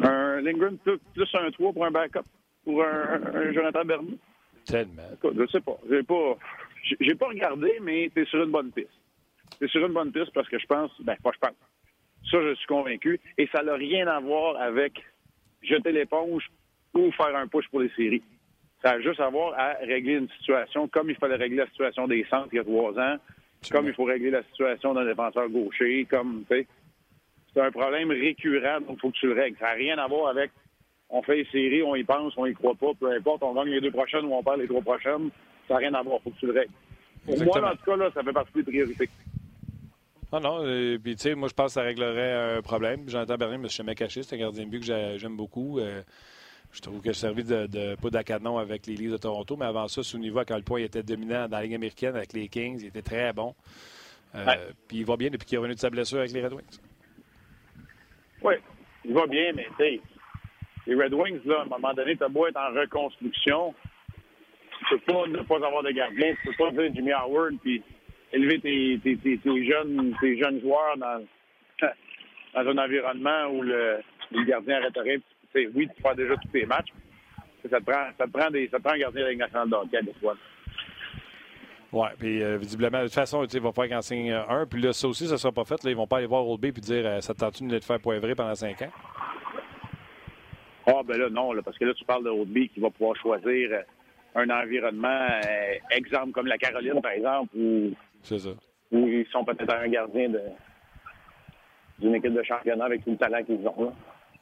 Un Lindgren plus, un 3 pour un backup, pour un, Jonathan Bernier. Tellement. Écoute, je sais pas. J'ai pas, j'ai pas regardé, mais tu es sur une bonne piste. Tu es sur une bonne piste parce que je pense, ben, pas je pense. Ça, je suis convaincu. Et ça n'a rien à voir avec jeter l'éponge ou faire un push pour les séries. Ça a juste à voir à régler une situation comme il fallait régler la situation des centres il y a trois ans, comme il faut régler la situation d'un défenseur gaucher, comme, tu sais, c'est un problème récurrent, donc il faut que tu le règles. Ça n'a rien à voir avec on fait les séries, on y pense, on y croit pas, peu importe, on gagne les deux prochaines ou on perd les trois prochaines, ça n'a rien à voir, il faut que tu le règles. Pour moi, en tout cas, là, ça fait partie des priorités. Ah non, euh, puis tu sais, moi je pense que ça réglerait un problème. J'entends Berlin, mais je suis jamais caché, c'est un gardien de but que j'aime beaucoup. Euh, je trouve que je servi de, de poudre à canon avec les Leafs de Toronto, mais avant ça, sous niveau à quel point il était dominant dans la Ligue américaine avec les Kings, il était très bon. Euh, puis il va bien depuis qu'il est revenu de sa blessure avec les Red Wings. Oui, il va bien, mais tu sais, les Red Wings, là, à un moment donné, tu as beau être en reconstruction, tu peux pas ne pas avoir de gardien, tu peux pas dire Jimmy Howard puis élever tes, tes, tes, jeunes, tes jeunes joueurs dans, dans un environnement où le, le gardien arrêterait oui, tu fais déjà tous tes matchs. Ça te prend, ça te prend, des, ça te prend un gardien Ligue nationale de hockey des fois. Oui, puis euh, visiblement, de toute façon, ils vont faire qu'en signe un. Puis là, ça aussi, ça ne sera pas fait. Là, ils vont pas aller voir Old B et dire euh, ça te tente de te faire poivrer pendant cinq ans? Ah, ben là, non, là, parce que là, tu parles de Old qui va pouvoir choisir euh, un environnement, exemple comme la Caroline, par exemple, où, où ils sont peut-être un gardien d'une équipe de championnat avec tout le talent qu'ils ont. Là.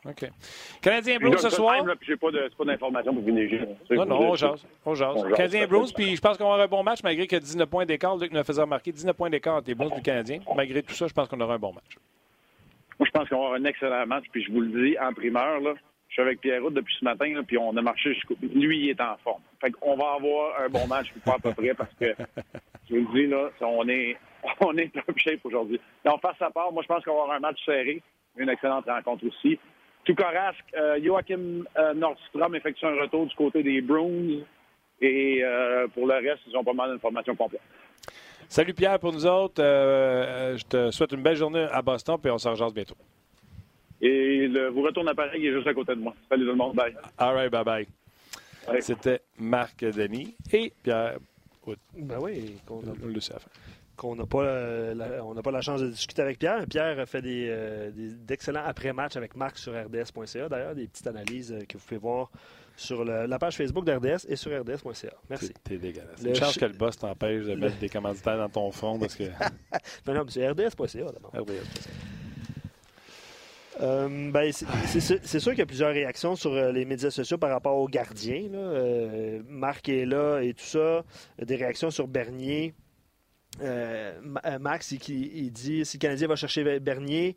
OK. Canadien Blues ce soir? Je n'ai pas d'informations pour venir. Non, non, on jase. On jase. Canadien Blues, puis je pense qu'on aura un bon match malgré a 19 points d'écart. Luc nous a fait remarquer 19 points d'écart entre les Blues et les Canadiens. Malgré tout ça, je pense qu'on aura un bon match. Moi, je pense qu'on aura un excellent match, puis je vous le dis en primeur. Là, je suis avec Pierre depuis ce matin, là, puis on a marché jusqu'au. Lui, il est en forme. Fait qu'on va avoir un bon match, pas à peu près, parce que je vous le dis, là, on est, on est top shape aujourd'hui. Donc, face à part, moi, je pense qu'on va avoir un match serré, une excellente rencontre aussi. Tout corasque, euh, Joachim euh, Nordstrom effectue un retour du côté des Bruins. Et euh, pour le reste, ils ont pas mal d'informations complètes. Salut Pierre pour nous autres. je te souhaite une belle journée à Boston, puis on se rejoint bientôt. Et le, vous retournez à Paris, il est juste à côté de moi. Salut tout le monde. Bye. All right, bye bye. C'était Marc Denis et Pierre. Ben oui, on, le sait qu'on n'a pas, la, on n'a pas la chance de discuter avec Pierre. Pierre fait des, euh, d'excellents après-matchs avec Marc sur RDS.ca. D'ailleurs, des petites analyses euh, que vous pouvez voir sur la page Facebook d'RDS et sur RDS.ca. Merci. T'es dégueulasse. Une chance que le boss t'empêche de mettre des commanditaires dans ton front parce que. non, non, c'est RDS.ca d'abord. RDS.ca. Euh, ben, c'est sûr qu'il y a plusieurs réactions sur les médias sociaux par rapport aux gardiens. Marc est là et tout ça. Des réactions sur Bernier. Euh, euh, Max, il, dit si le Canadien va chercher Bernier,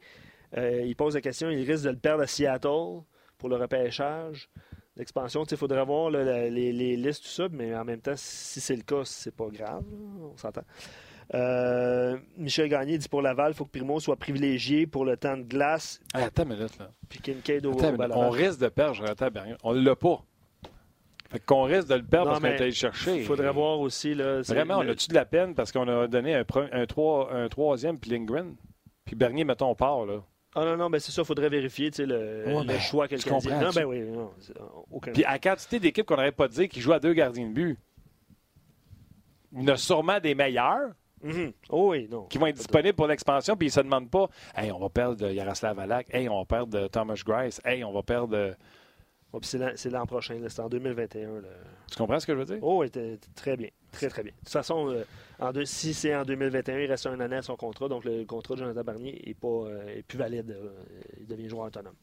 euh, il pose la question il risque de le perdre à Seattle pour le repêchage. l'expansion. Il faudrait voir les, les, listes, tout ça, mais en même temps, si c'est le cas, c'est pas grave. on s'entend. Euh, Michel Gagné dit pour Laval, il faut que Primo soit privilégié pour le temps de glace. attends une minute, là. Puis Kincaid au, On risque de perdre Jonathan Bernier. On ne l'a pas. Fait qu'on risque de le perdre parce qu'on est allé chercher. Il faudrait voir aussi. Là, Vraiment, on a-tu de la peine parce qu'on a donné un, un, un troisième puis Lindgren? Puis Bernier, mettons, on part, là. Ah non, non, ben c'est ça, il faudrait vérifier le, le choix que le Canadien... Non, ben oui, non, aucun Puis à quantité d'équipes qu'on n'aurait pas dit qui jouent à deux gardiens de but, il y en a sûrement des meilleurs. Mm-hmm. oh oui, non. Qui vont être disponibles pour l'expansion, puis ils ne se demandent pas Hey, on va perdre Yaroslav Alak, hey, on va perdre Thomas Grice, hey, on va perdre c'est l'an prochain, c'est en 2021. Tu comprends ce que je veux dire? Oh, oui, très bien. Très, très bien. De toute façon, euh, en si c'est en 2021, il reste un an à son contrat. Donc, le contrat de Jonathan Barnier n'est euh, plus valide. Euh, il devient joueur autonome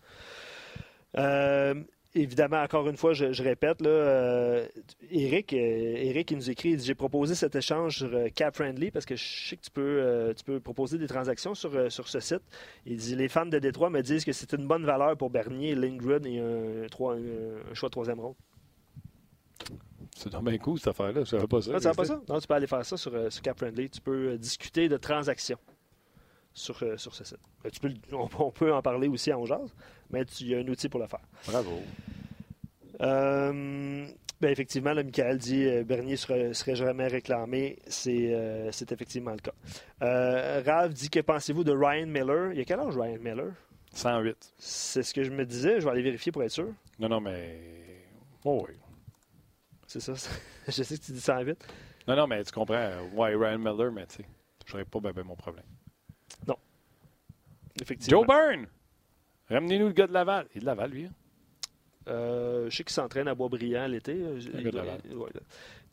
évidemment, encore une fois, je, répète, là, euh, Eric, euh, Eric, il nous écrit, j'ai proposé cet échange sur euh, Cap Friendly parce que je sais que tu peux, tu peux proposer des transactions sur, sur ce site. Il dit, les fans de Détroit me disent que c'est une bonne valeur pour Bernier, Lindgren et un, choix de troisième rôle. C'est bien cool cette affaire-là. Je savais pas ça. Ah, tu savais pas ça? Non, tu peux aller faire ça sur, Cap Friendly. Tu peux discuter de transactions sur, sur ce site. Tu peux, on, peut en parler aussi en jazz mais il y a un outil pour le faire. Bravo. Euh, ben effectivement, là, Michael dit euh, Bernier serait, serait, jamais réclamé. C'est, euh, effectivement le cas. Euh, Rav dit Que pensez-vous de Ryan Miller? Il y a quel âge Ryan Miller? 108. C'est ce que je me disais. Je vais aller vérifier pour être sûr. Non, non, mais. Oh oui. C'est ça. je sais que tu dis 108. Non, non, mais tu comprends. Ouais, Ryan Miller, mais tu sais, je n'aurais pas bien mon problème. Non. Effectivement. Joe Byrne Ramenez-nous le gars de Laval. Il est de Laval, lui. Hein? Euh, je sais qu'il s'entraîne à Boisbriand l'été. Il, il, doit,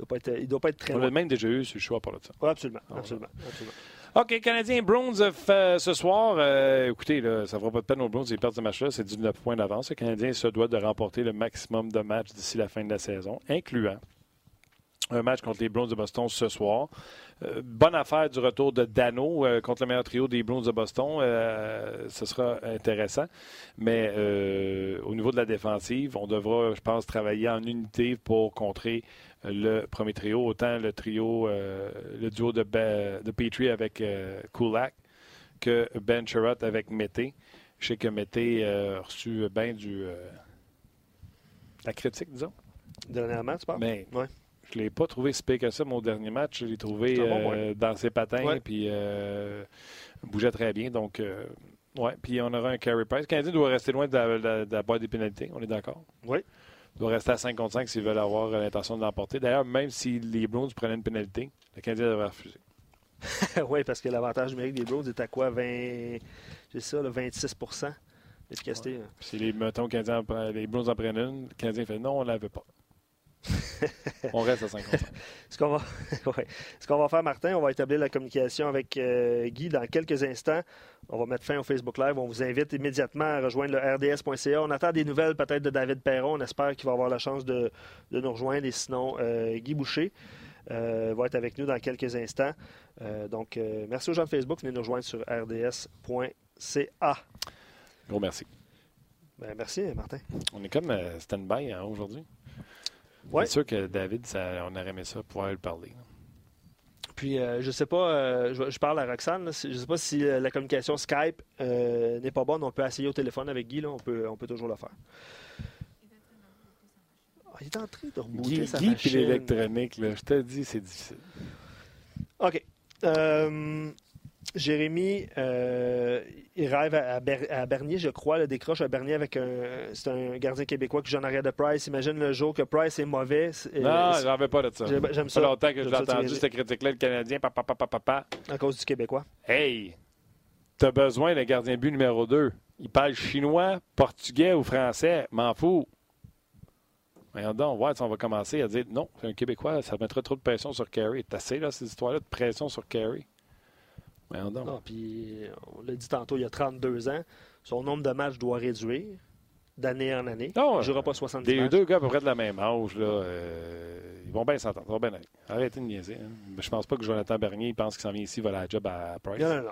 pas être, il doit pas être très On a même déjà eu ce choix pour le temps. Oui, absolument. Ah, absolument, absolument. OK, Canadien Browns euh, ce soir. Euh, écoutez, là, ça ne fera pas de peine aux Browns. Ils perdent ce match-là. C'est 19 points d'avance. Le Canadien se doit de remporter le maximum de matchs d'ici la fin de la saison, incluant un match contre les Browns de Boston ce soir. Euh, bonne affaire du retour de Dano euh, contre le meilleur trio des Browns de Boston. Euh, ce sera intéressant. Mais au niveau de la défensive, on devra, je pense, travailler en unité pour contrer le premier trio. Autant le trio, le duo de, de Petrie avec Kulak que Ben Sherratt avec Mété. Je sais que Mété a reçu bien du. la critique, disons. Dernièrement, tu parles? Mais, ben, je ne l'ai pas trouvé si pire que ça, mon dernier match. Je l'ai trouvé euh, dans ses patins, puis euh, bougeait très bien. Donc, euh, ouais. Puis on aura un carry price. Le Canadien doit rester loin de la, boîte des pénalités, on est d'accord? Oui. Il doit rester à 5 contre 5 s'ils veulent avoir l'intention de l'emporter. D'ailleurs, même si les Browns prenaient une pénalité, le Canadien devrait refuser. oui, parce que l'avantage numérique des Browns est à quoi? 20... C'est ça, 26% d'efficacité. Si les, mettons, les Browns en prennent une, le Canadien fait non, on ne l'avait pas. On reste à 50 Ce qu'on va... Ce qu'on va faire, Martin, on va établir la communication avec euh, Guy dans quelques instants. On va mettre fin au Facebook Live. On vous invite immédiatement à rejoindre le rds.ca. On attend des nouvelles peut-être de David Perron. On espère qu'il va avoir la chance de, nous rejoindre. Et sinon, euh, Guy Boucher euh, va être avec nous dans quelques instants. donc, merci aux gens de Facebook. Venez nous rejoindre sur rds.ca. Gros merci. Ben, merci, Martin. On est comme stand-by hein, aujourd'hui. C'est sûr que David, on aurait aimé ça pouvoir lui parler. Puis, euh, je sais pas, euh, je, parle à Roxane, je sais pas si euh, la communication Skype n'est pas bonne, on peut essayer au téléphone avec Guy, on, peut, on peut toujours le faire. Ah, il est en train de rebooter Guy, sa Guy l'électronique, je te dis, c'est difficile. OK. Jérémy, euh, il rêve à, Bernier, je crois, le décroche à Bernier avec un. C'est un gardien québécois qui joue en arrière de Price. Imagine le jour que Price est mauvais. non, j'en veux pas de ça. J'aime ça. Ça longtemps que j'ai entendu cette critique-là, le Canadien, papa, papa, papa. À cause du Québécois. Hey! T'as besoin d'un gardien but numéro 2. Il parle chinois, portugais ou français. M'en fous. Voyons donc, ouais, on va commencer à dire non, c'est un Québécois, ça mettrait trop de pression sur Carey. T'as assez, là, cette histoire-là de pression sur Carey. Non, puis on l'a dit tantôt, il y a 32 ans, son nombre de matchs doit réduire d'année en année. Non, il ne jouera pas 70 des matchs. deux gars à peu près de la même âge. Là, euh, il vont bien s'entendre. Va bien aller. Arrêtez de niaiser. Hein. Je pense pas que Jonathan Bernier pense qu'il s'en vient ici, va la job à Price. Non, non, non.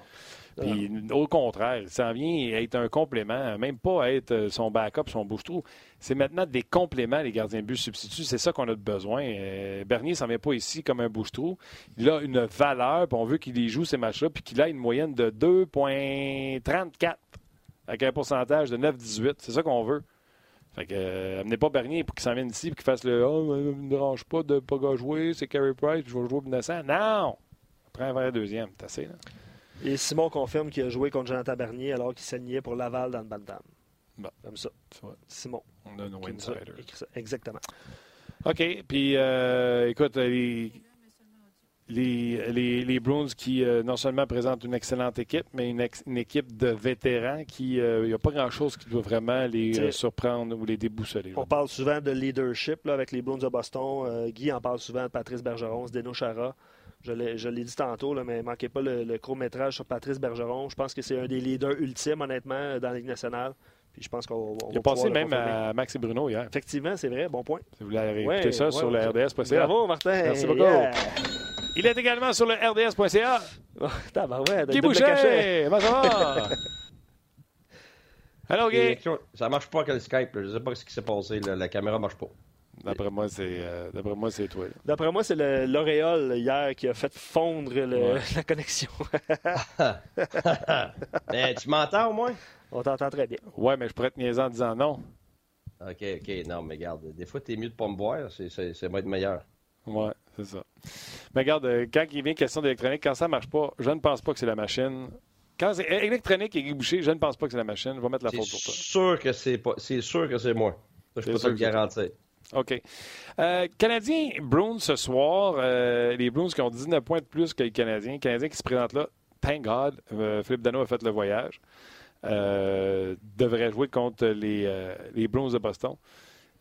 Puis, au contraire, il s'en vient être un complément, même pas être euh, son backup, son bouche-trou. C'est maintenant des compléments, les gardiens de but substituts. C'est ça qu'on a besoin. Euh, Bernier s'en vient pas ici comme un bouche-trou. Il a une valeur, puis on veut qu'il y joue ces matchs-là, puis qu'il ait une moyenne de 2,34 avec un pourcentage de 9,18. C'est ça qu'on veut. Fait que, euh, amenez pas Bernier pour qu'il s'en vienne ici et qu'il fasse le Oh, ne me dérange pas de pas jouer, c'est Carey Price, je vais jouer Innocent. Non! Après un vrai deuxième, c'est assez, là. Et Simon confirme qu'il a joué contre Jonathan Bernier alors qu'il saignait pour Laval dans le Bantam. Bon. Comme ça. Simon. On a nos insider. Exactement. OK. Puis, euh, écoute, les, les, les, Bruins qui euh, non seulement présentent une excellente équipe, mais une, équipe de vétérans qui, il euh, n'y a pas grand-chose qui doit vraiment les surprendre ou les déboussoler. On parle souvent de leadership avec les Bruins de Boston. Guy en parle souvent de Patrice Bergeron, Zdeno Chara. Je l'ai dit tantôt, là, mais manquez pas le, court-métrage sur Patrice Bergeron. Je pense que c'est un des leaders ultimes, honnêtement, dans la Ligue nationale. Puis je pense qu'on Il a passé même à Max et Bruno hier. Effectivement, c'est vrai. Bon point. Si vous voulez réécouter ça sur le RDS.ca. Bravo, Martin. Merci beaucoup. Il est également sur le RDS.ca. Oh, ouais, Guy Boucher, va? Allô, Guy? Ça marche pas avec le Skype. Je ne sais pas ce qui s'est passé. La caméra marche pas. D'après moi, c'est euh, d'après moi, c'est toi. D'après moi, c'est l'Oréal hier qui a fait fondre la connexion. mais tu m'entends au moins? On t'entend très bien. Ouais, mais je pourrais te niaiser en disant non. OK, OK. Non, mais regarde, des fois, t'es mieux de pas me boire, c'est va être meilleur. Ouais, c'est ça. Mais regarde, euh, quand il vient question d'électronique, quand ça marche pas, je ne pense pas que c'est la machine. Quand c'est électronique et bouché, je ne pense pas que c'est la machine. Je vais mettre la faute pour toi. Sûr que c'est pas. C'est sûr que c'est moi. je peux te le garantir. OK. Euh, Canadiens Bruins ce soir. Euh, les Bruins qui ont 19 points de plus que les Canadiens. Les Canadiens qui se présentent là. Thank God. Euh, Philippe Dano a fait le voyage. devrait jouer contre les, les Bruins de Boston.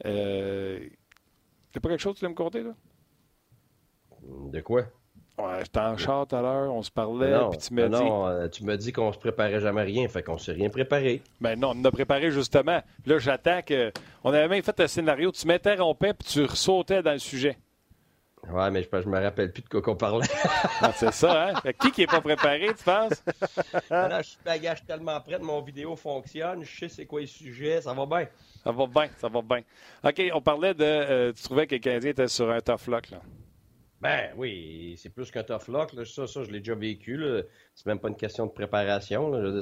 C'est pas quelque chose que tu veux me compter, là? De quoi? Ouais, j'étais en char tout à l'heure, on se parlait, puis tu m'as dit... Non, euh, tu m'as dit qu'on se préparait jamais rien, fait qu'on s'est rien préparé. Ben non, on a préparé justement. Là, j'attends que... On avait même fait un scénario, tu m'interrompais, puis tu ressautais dans le sujet. Ouais, mais je, je me rappelle plus de quoi qu'on parlait. Ah, c'est ça, hein? qui qui est pas préparé, tu penses? non, je suis bagage tellement prêt, mon vidéo fonctionne, je sais c'est quoi le sujet, ça va bien. Ça va bien, ça va bien. OK, on parlait de... Euh, tu trouvais que le Canadien était sur un tough lock, là. Ben oui, c'est plus qu'un tough lock. Ça, ça, je l'ai déjà vécu. C'est même pas une question de préparation. Là. Je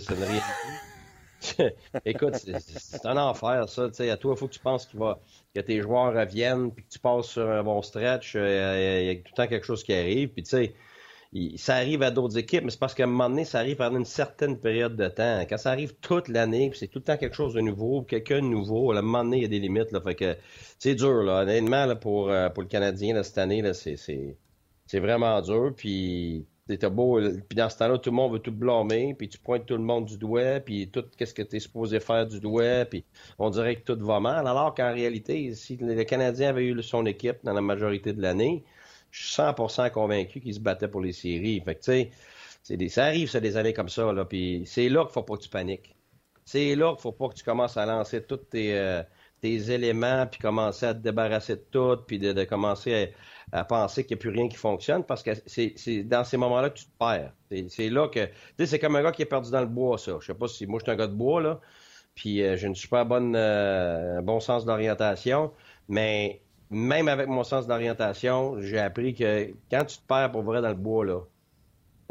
Écoute, c'est un enfer, ça. à toi, il faut que tu penses qu'il va, que tes joueurs reviennent, puis que tu passes sur un bon stretch. Euh, il y a tout le temps quelque chose qui arrive. Puis, tu sais, ça arrive à d'autres équipes, mais c'est parce qu'à un moment donné, ça arrive pendant une certaine période de temps. Quand ça arrive toute l'année, c'est tout le temps quelque chose de nouveau, quelqu'un de nouveau, à un moment donné, il y a des limites. Là, fait que c'est dur, là. Honnêtement, là, pour, euh, pour le Canadien cette année, là, c'est, c'est, vraiment dur. Puis c'est beau. Puis dans ce temps-là, tout le monde veut tout blâmer, puis tu pointes tout le monde du doigt, puis tout qu'est-ce que tu es supposé faire du doigt, puis on dirait que tout va mal. Alors qu'en réalité, si le Canadien avait eu son équipe dans la majorité de l'année, je suis 100% convaincu qu'ils se battaient pour les séries. Fait que, sais, ça arrive, ça, des années comme ça, là, puis c'est là qu'il faut pas que tu paniques. C'est là qu'il faut pas que tu commences à lancer tous tes, euh, tes éléments, puis commencer à te débarrasser de tout, puis de, commencer à, penser qu'il n'y a plus rien qui fonctionne, parce que c'est dans ces moments-là que tu te perds. C'est là que... Tu sais, c'est comme un gars qui est perdu dans le bois, ça. Je sais pas si... Moi, je suis un gars de bois, là, puis euh, j'ai une super bonne... Euh, bon sens d'orientation, mais même avec mon sens d'orientation, j'ai appris que quand tu te perds pour vrai dans le bois, là,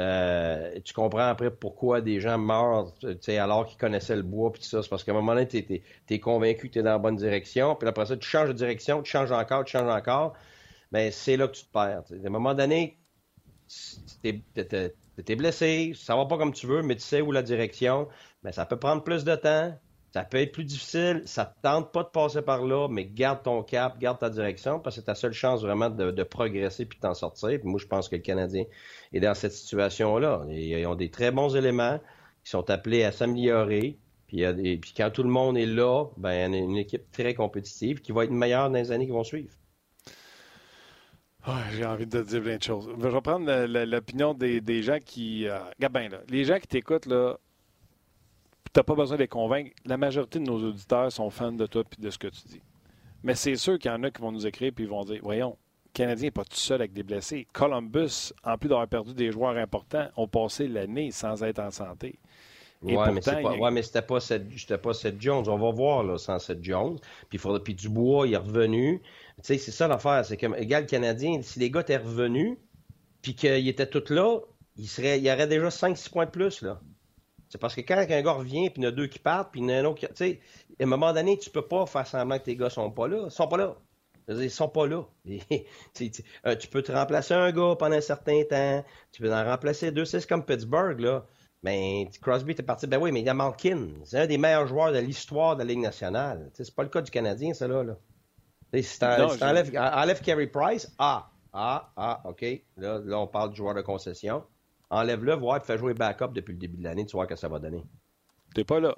euh, tu comprends après pourquoi des gens meurent alors qu'ils connaissaient le bois puis ça. C'est parce qu'à un moment donné, tu es, convaincu que tu es dans la bonne direction, puis après ça, tu changes de direction, tu changes encore, tu changes encore. Mais c'est là que tu te perds. À un moment donné, tu es, blessé, ça va pas comme tu veux, mais tu sais où la direction. Mais ça peut prendre plus de temps. Ça peut être plus difficile, ça te tente pas de passer par là, mais garde ton cap, garde ta direction, parce que c'est ta seule chance vraiment de, progresser puis de t'en sortir. Puis moi, je pense que le Canadien est dans cette situation-là. Ils ont des très bons éléments qui sont appelés à s'améliorer. Puis, puis quand tout le monde est là, ben, y a une équipe très compétitive qui va être meilleure dans les années qui vont suivre. j'ai envie de dire plein de choses. Je vais reprendre l'opinion des, gens qui. Euh, là, les gens qui t'écoutent, là, n'as pas besoin de les convaincre. La majorité de nos auditeurs sont fans de toi et de ce que tu dis. Mais c'est sûr qu'il y en a qui vont nous écrire et ils vont dire Voyons, Canadien n'est pas tout seul avec des blessés. Columbus, en plus d'avoir perdu des joueurs importants, ont passé l'année sans être en santé. Oui, mais, pas, ouais, mais c'était pas Seth, pas Jones. On va voir là, sans Seth Jones. Puis, puis Dubois, il est revenu. Tu sais, c'est ça l'affaire. C'est que, égal Canadien, si les gars étaient revenus, puis qu'ils étaient tous là, il, serait, il y aurait déjà 5-6 points de plus. là. C'est parce que quand un gars revient, puis il y en a deux qui partent, puis il y en a un autre qui. Tu sais, à un moment donné, tu peux pas faire semblant que tes gars sont pas là. Ils sont pas là. Ils sont pas là. Euh, tu peux te remplacer un gars pendant un certain temps. Tu peux en remplacer deux. C'est comme Pittsburgh, là. Ben, Crosby était parti. Ben oui, mais il y a Malkin. C'est un des meilleurs joueurs de l'histoire de la Ligue nationale. C'est pas le cas du Canadien, ça, là. là. Si t'enlèves enlève Carey Price, ah, ah, ah, OK. Là, là, on parle du joueur de concession. Enlève-le, voir, fais jouer backup depuis le début de l'année, tu vois que ça va donner. T'es pas là.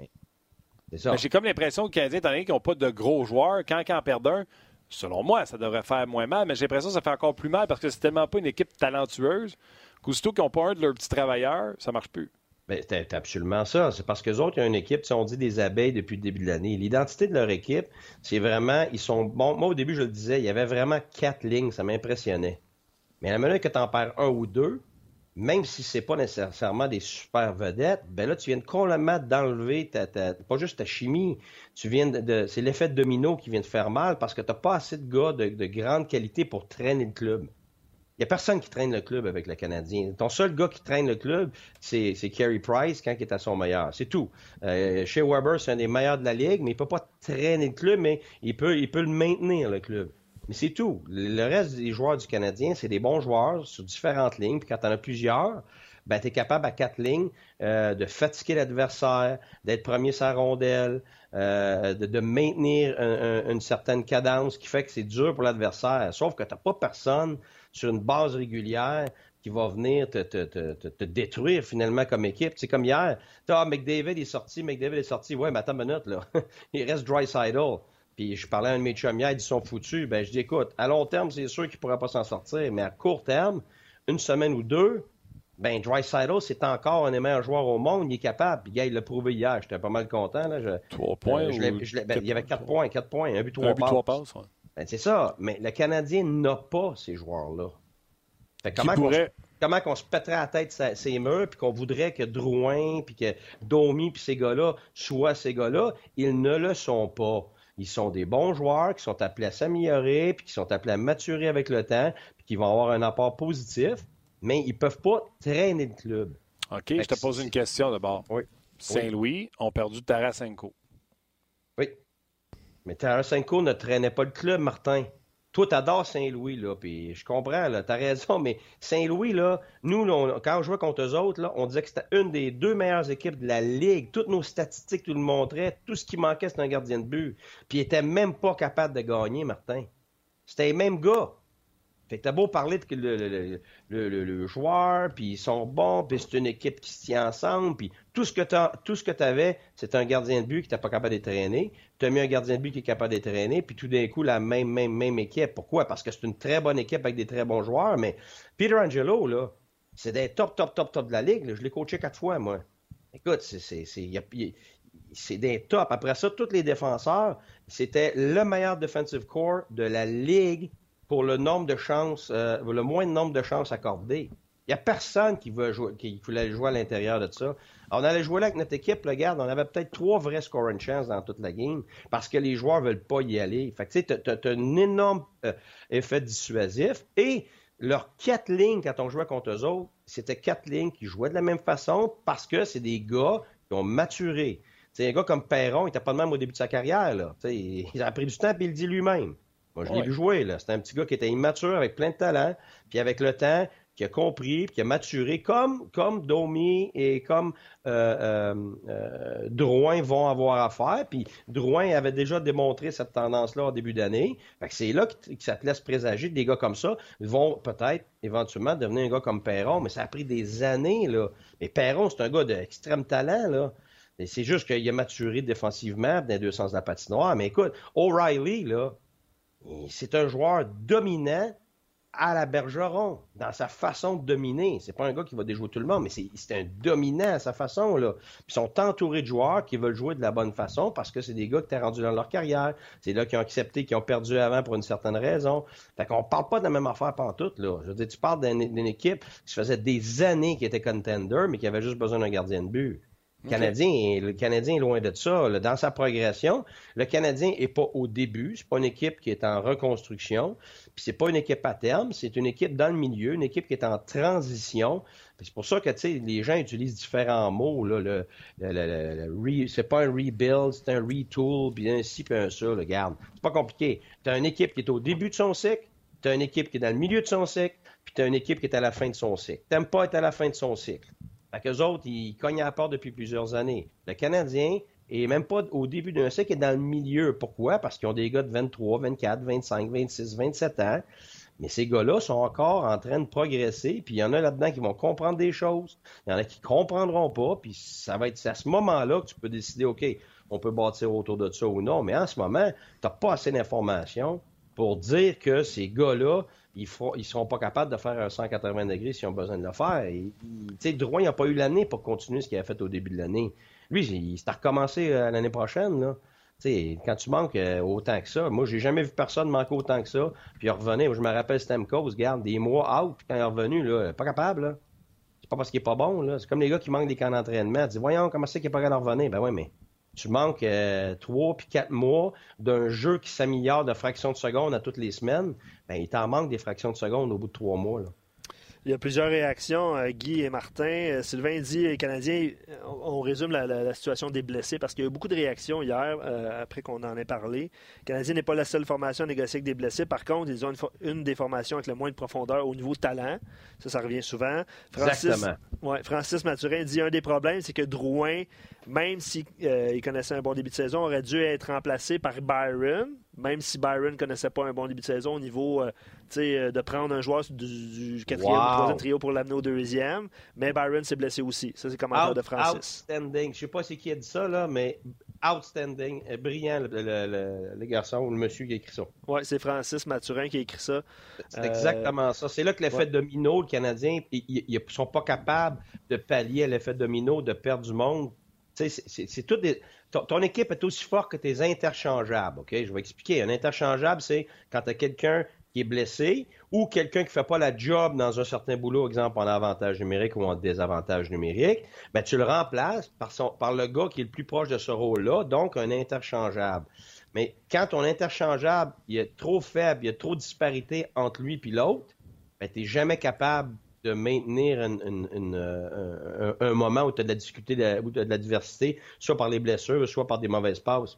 C'est ça. J'ai comme l'impression que les Canadiens, étant donné qu'ils n'ont pas de gros joueurs, quand ils en perdent un, selon moi, ça devrait faire moins mal, mais j'ai l'impression que ça fait encore plus mal parce que c'est tellement pas une équipe talentueuse qu'aussitôt qu'ils n'ont pas un de leurs petits travailleurs, ça marche plus. Ben, c'est absolument ça. C'est parce que les autres, ils ont une équipe, on dit des abeilles depuis le début de l'année. L'identité de leur équipe, c'est vraiment, ils sont bon. Moi, au début, je le disais, il y avait vraiment quatre lignes, ça m'impressionnait. Mais à la minute que tu en perds un ou deux, même si c'est pas nécessairement des super vedettes, ben là, tu viens complètement d'enlever ta, pas juste ta chimie, tu viens de, c'est l'effet de domino qui vient de faire mal parce que tu n'as pas assez de gars de, de, grande qualité pour traîner le club. Il n'y a personne qui traîne le club avec le Canadien. Ton seul gars qui traîne le club, c'est Carey Price quand il est à son meilleur. C'est tout. Euh, chez Weber, c'est un des meilleurs de la Ligue, mais il ne peut pas traîner le club, mais il peut, il peut le maintenir, le club. Mais c'est tout. Le reste des joueurs du Canadien, c'est des bons joueurs sur différentes lignes. Puis quand tu en as plusieurs, ben, tu es capable à quatre lignes euh, de fatiguer l'adversaire, d'être premier sa rondelle, euh, de, maintenir une certaine cadence qui fait que c'est dur pour l'adversaire. Sauf que tu n'as pas personne sur une base régulière qui va venir te, te, te, te, détruire finalement comme équipe. C'est comme hier. Ah, McDavid est sorti, McDavid est sorti. Ouais, mais attends une minute, là. il reste Dry Sidle. Puis je parlais à un de mes chums hier, ils sont foutus. Ben, je dis, écoute, à long terme, c'est sûr qu'il ne pourra pas s'en sortir, mais à court terme, une semaine ou deux, ben, Dreisaitl, c'est encore un des meilleurs joueurs au monde. Il est capable. Puis, gars, il l'a prouvé hier. J'étais pas mal content. Là. Trois points. Euh, ben, il y avait quatre points? Quatre points. Un but, trois passes. ben, c'est ça. Mais le Canadien n'a pas ces joueurs-là. comment, pourrait... comment qu'on se pèterait la tête ces murs puis qu'on voudrait que Drouin puis que Domi puis ces gars-là soient ces gars-là? Ils ne le sont pas. Ils sont des bons joueurs qui sont appelés à s'améliorer, puis qui sont appelés à maturer avec le temps, puis qui vont avoir un apport positif, mais ils ne peuvent pas traîner le club. OK, je te pose une question d'abord. Oui. Saint-Louis ont perdu Tarasenko. Oui. Mais Tarasenko ne traînait pas le club, Martin. Toi, t'adores Saint-Louis, là, puis je comprends, là, t'as raison, mais Saint-Louis, là, nous, quand on jouait contre eux autres, là, on disait que c'était une des deux meilleures équipes de la Ligue. Toutes nos statistiques tout le montraient. Tout ce qui manquait, c'était un gardien de but. Puis ils n'étaient même pas capables de gagner, Martin. C'était les mêmes gars. Fait que t'as beau parler de le, joueur, puis ils sont bons, puis c'est une équipe qui se tient ensemble, puis tout ce que tout ce t'avais, c'est un gardien de but qui n'était pas capable d'être traîné. Tu as mis un gardien de but qui est capable traîné, puis tout d'un coup, la même, même, même équipe. Pourquoi? Parce que c'est une très bonne équipe avec des très bons joueurs, mais Peter Angelo, là, c'est des top, top, top, top de la ligue. Je l'ai coaché quatre fois, moi. Écoute, c'est des top. Après ça, tous les défenseurs, c'était le meilleur defensive core de la ligue pour le nombre de chances, euh, le moins de nombre de chances accordées. Il n'y a personne qui, veut jouer, qui voulait jouer à l'intérieur de ça. on allait jouer là avec notre équipe, regarde, on avait peut-être trois vrais scoring chances dans toute la game parce que les joueurs ne veulent pas y aller. Fait tu sais, as, un énorme euh, effet dissuasif et leurs quatre lignes, quand on jouait contre eux autres, c'était quatre lignes qui jouaient de la même façon parce que c'est des gars qui ont maturé. C'est un gars comme Perron, il n'était pas de même au début de sa carrière. Là. Il, a pris du temps, puis il le dit lui-même. Moi, je l'ai vu jouer, là. C'était un petit gars qui était immature, avec plein de talent. Puis avec le temps, qui a compris, puis qui a maturé, comme, comme Domi et comme euh, euh, euh, Drouin vont avoir à faire. Puis Drouin avait déjà démontré cette tendance-là au début d'année. c'est là que, ça te laisse présager des gars comme ça vont peut-être éventuellement devenir un gars comme Perron, mais ça a pris des années, là. Mais Perron, c'est un gars d'extrême talent, là. C'est juste qu'il a maturé défensivement dans les deux sens de la patinoire. Mais écoute, O'Reilly, là, c'est un joueur dominant, à la Bergeron, dans sa façon de dominer. C'est pas un gars qui va déjouer tout le monde, mais c'est un dominant à sa façon. Là. ils sont entourés de joueurs qui veulent jouer de la bonne façon parce que c'est des gars qui t'ont rendu dans leur carrière. C'est là qui ont accepté, qui ont perdu avant pour une certaine raison. Fait qu'on parle pas de la même affaire pantoute. Là. Je veux dire, tu parles d'une équipe qui faisait des années qui était contender, mais qui avait juste besoin d'un gardien de but. Le Canadien, le est loin de ça. Dans sa progression, le Canadien est pas au début. C'est pas une équipe qui est en reconstruction. Puis c'est pas une équipe à terme. C'est une équipe dans le milieu, une équipe qui est en transition. C'est pour ça que les gens utilisent différents mots. Là, le, le, c'est pas un rebuild, c'est un retool, puis un ci, puis un ça. Le garde. C'est pas compliqué. Tu as une équipe qui est au début de son cycle, tu as une équipe qui est dans le milieu de son cycle, puis tu as une équipe qui est à la fin de son cycle. T'aimes pas être à la fin de son cycle. Fait qu'eux autres, ils cognent à la depuis plusieurs années. Le Canadien est même pas au début d'un cycle, est dans le milieu. Pourquoi? Parce qu'ils ont des gars de 23, 24, 25, 26, 27 ans. Mais ces gars-là sont encore en train de progresser, puis il y en a là-dedans qui vont comprendre des choses, il y en a qui comprendront pas, puis ça va être à ce moment-là que tu peux décider, OK, on peut bâtir autour de ça ou non, mais en ce moment, tu n'as pas assez d'informations pour dire que ces gars-là, ils ne seront pas capables de faire un 180 degrés s'ils ont besoin de le faire. sais, Drouin n'a pas eu l'année pour continuer ce qu'il a fait au début de l'année. Lui, il s'est recommencé euh, l'année prochaine. Là. quand tu manques euh, autant que ça, moi, j'ai jamais vu personne manquer autant que ça. Puis il revenait, je me rappelle Stamkos, garde des mois out, puis quand il est revenu, là, pas capable. C'est pas parce qu'il est pas bon. Là. C'est comme les gars qui manquent des camps d'entraînement. Dis, voyons, comment c'est qu'il est pas capable de revenir? Ben oui, mais tu manques euh, trois puis quatre mois d'un jeu qui s'améliore de fractions de seconde à toutes les semaines, ben, il t'en manque des fractions de seconde au bout de trois mois. Là. Il y a plusieurs réactions, euh, Guy et Martin. Euh, Sylvain dit, les Canadiens, on résume la, situation des blessés parce qu'il y a eu beaucoup de réactions hier, après qu'on en ait parlé. Le Canadien n'est pas la seule formation à négocier avec des blessés. Par contre, ils ont une, des formations avec le moins de profondeur au niveau talent. Ça, ça revient souvent. Francis, Exactement. Ouais, Francis Mathurin dit, un des problèmes, c'est que Drouin même s'il euh, connaissait un bon début de saison, aurait dû être remplacé par Byron, même si Byron ne connaissait pas un bon début de saison au niveau euh, euh, de prendre un joueur du, quatrième ou troisième trio pour l'amener au deuxième. Mais Byron s'est blessé aussi. Ça, c'est commentaire de Francis. Outstanding. Je ne sais pas c'est qui a dit ça, là, mais outstanding. Brillant, le, garçon ou le monsieur qui a écrit ça. Oui, c'est Francis Mathurin qui a écrit ça. C'est exactement ça. C'est là que l'effet domino, le Canadien, ils ne sont pas capables de pallier à l'effet domino, de perdre du monde c'est tout des... ton, équipe est aussi forte que tes interchangeables, OK? Je vais expliquer. Un interchangeable, c'est quand tu as quelqu'un qui est blessé ou quelqu'un qui ne fait pas la job dans un certain boulot, exemple en avantage numérique ou en désavantage numérique, ben, tu le remplaces par, le gars qui est le plus proche de ce rôle-là, donc un interchangeable. Mais quand ton interchangeable il est trop faible, il y a trop de disparité entre lui et l'autre, ben, tu jamais capable de maintenir euh, un, moment où tu as de la difficulté, où tu as de la diversité, soit par les blessures, soit par des mauvaises passes.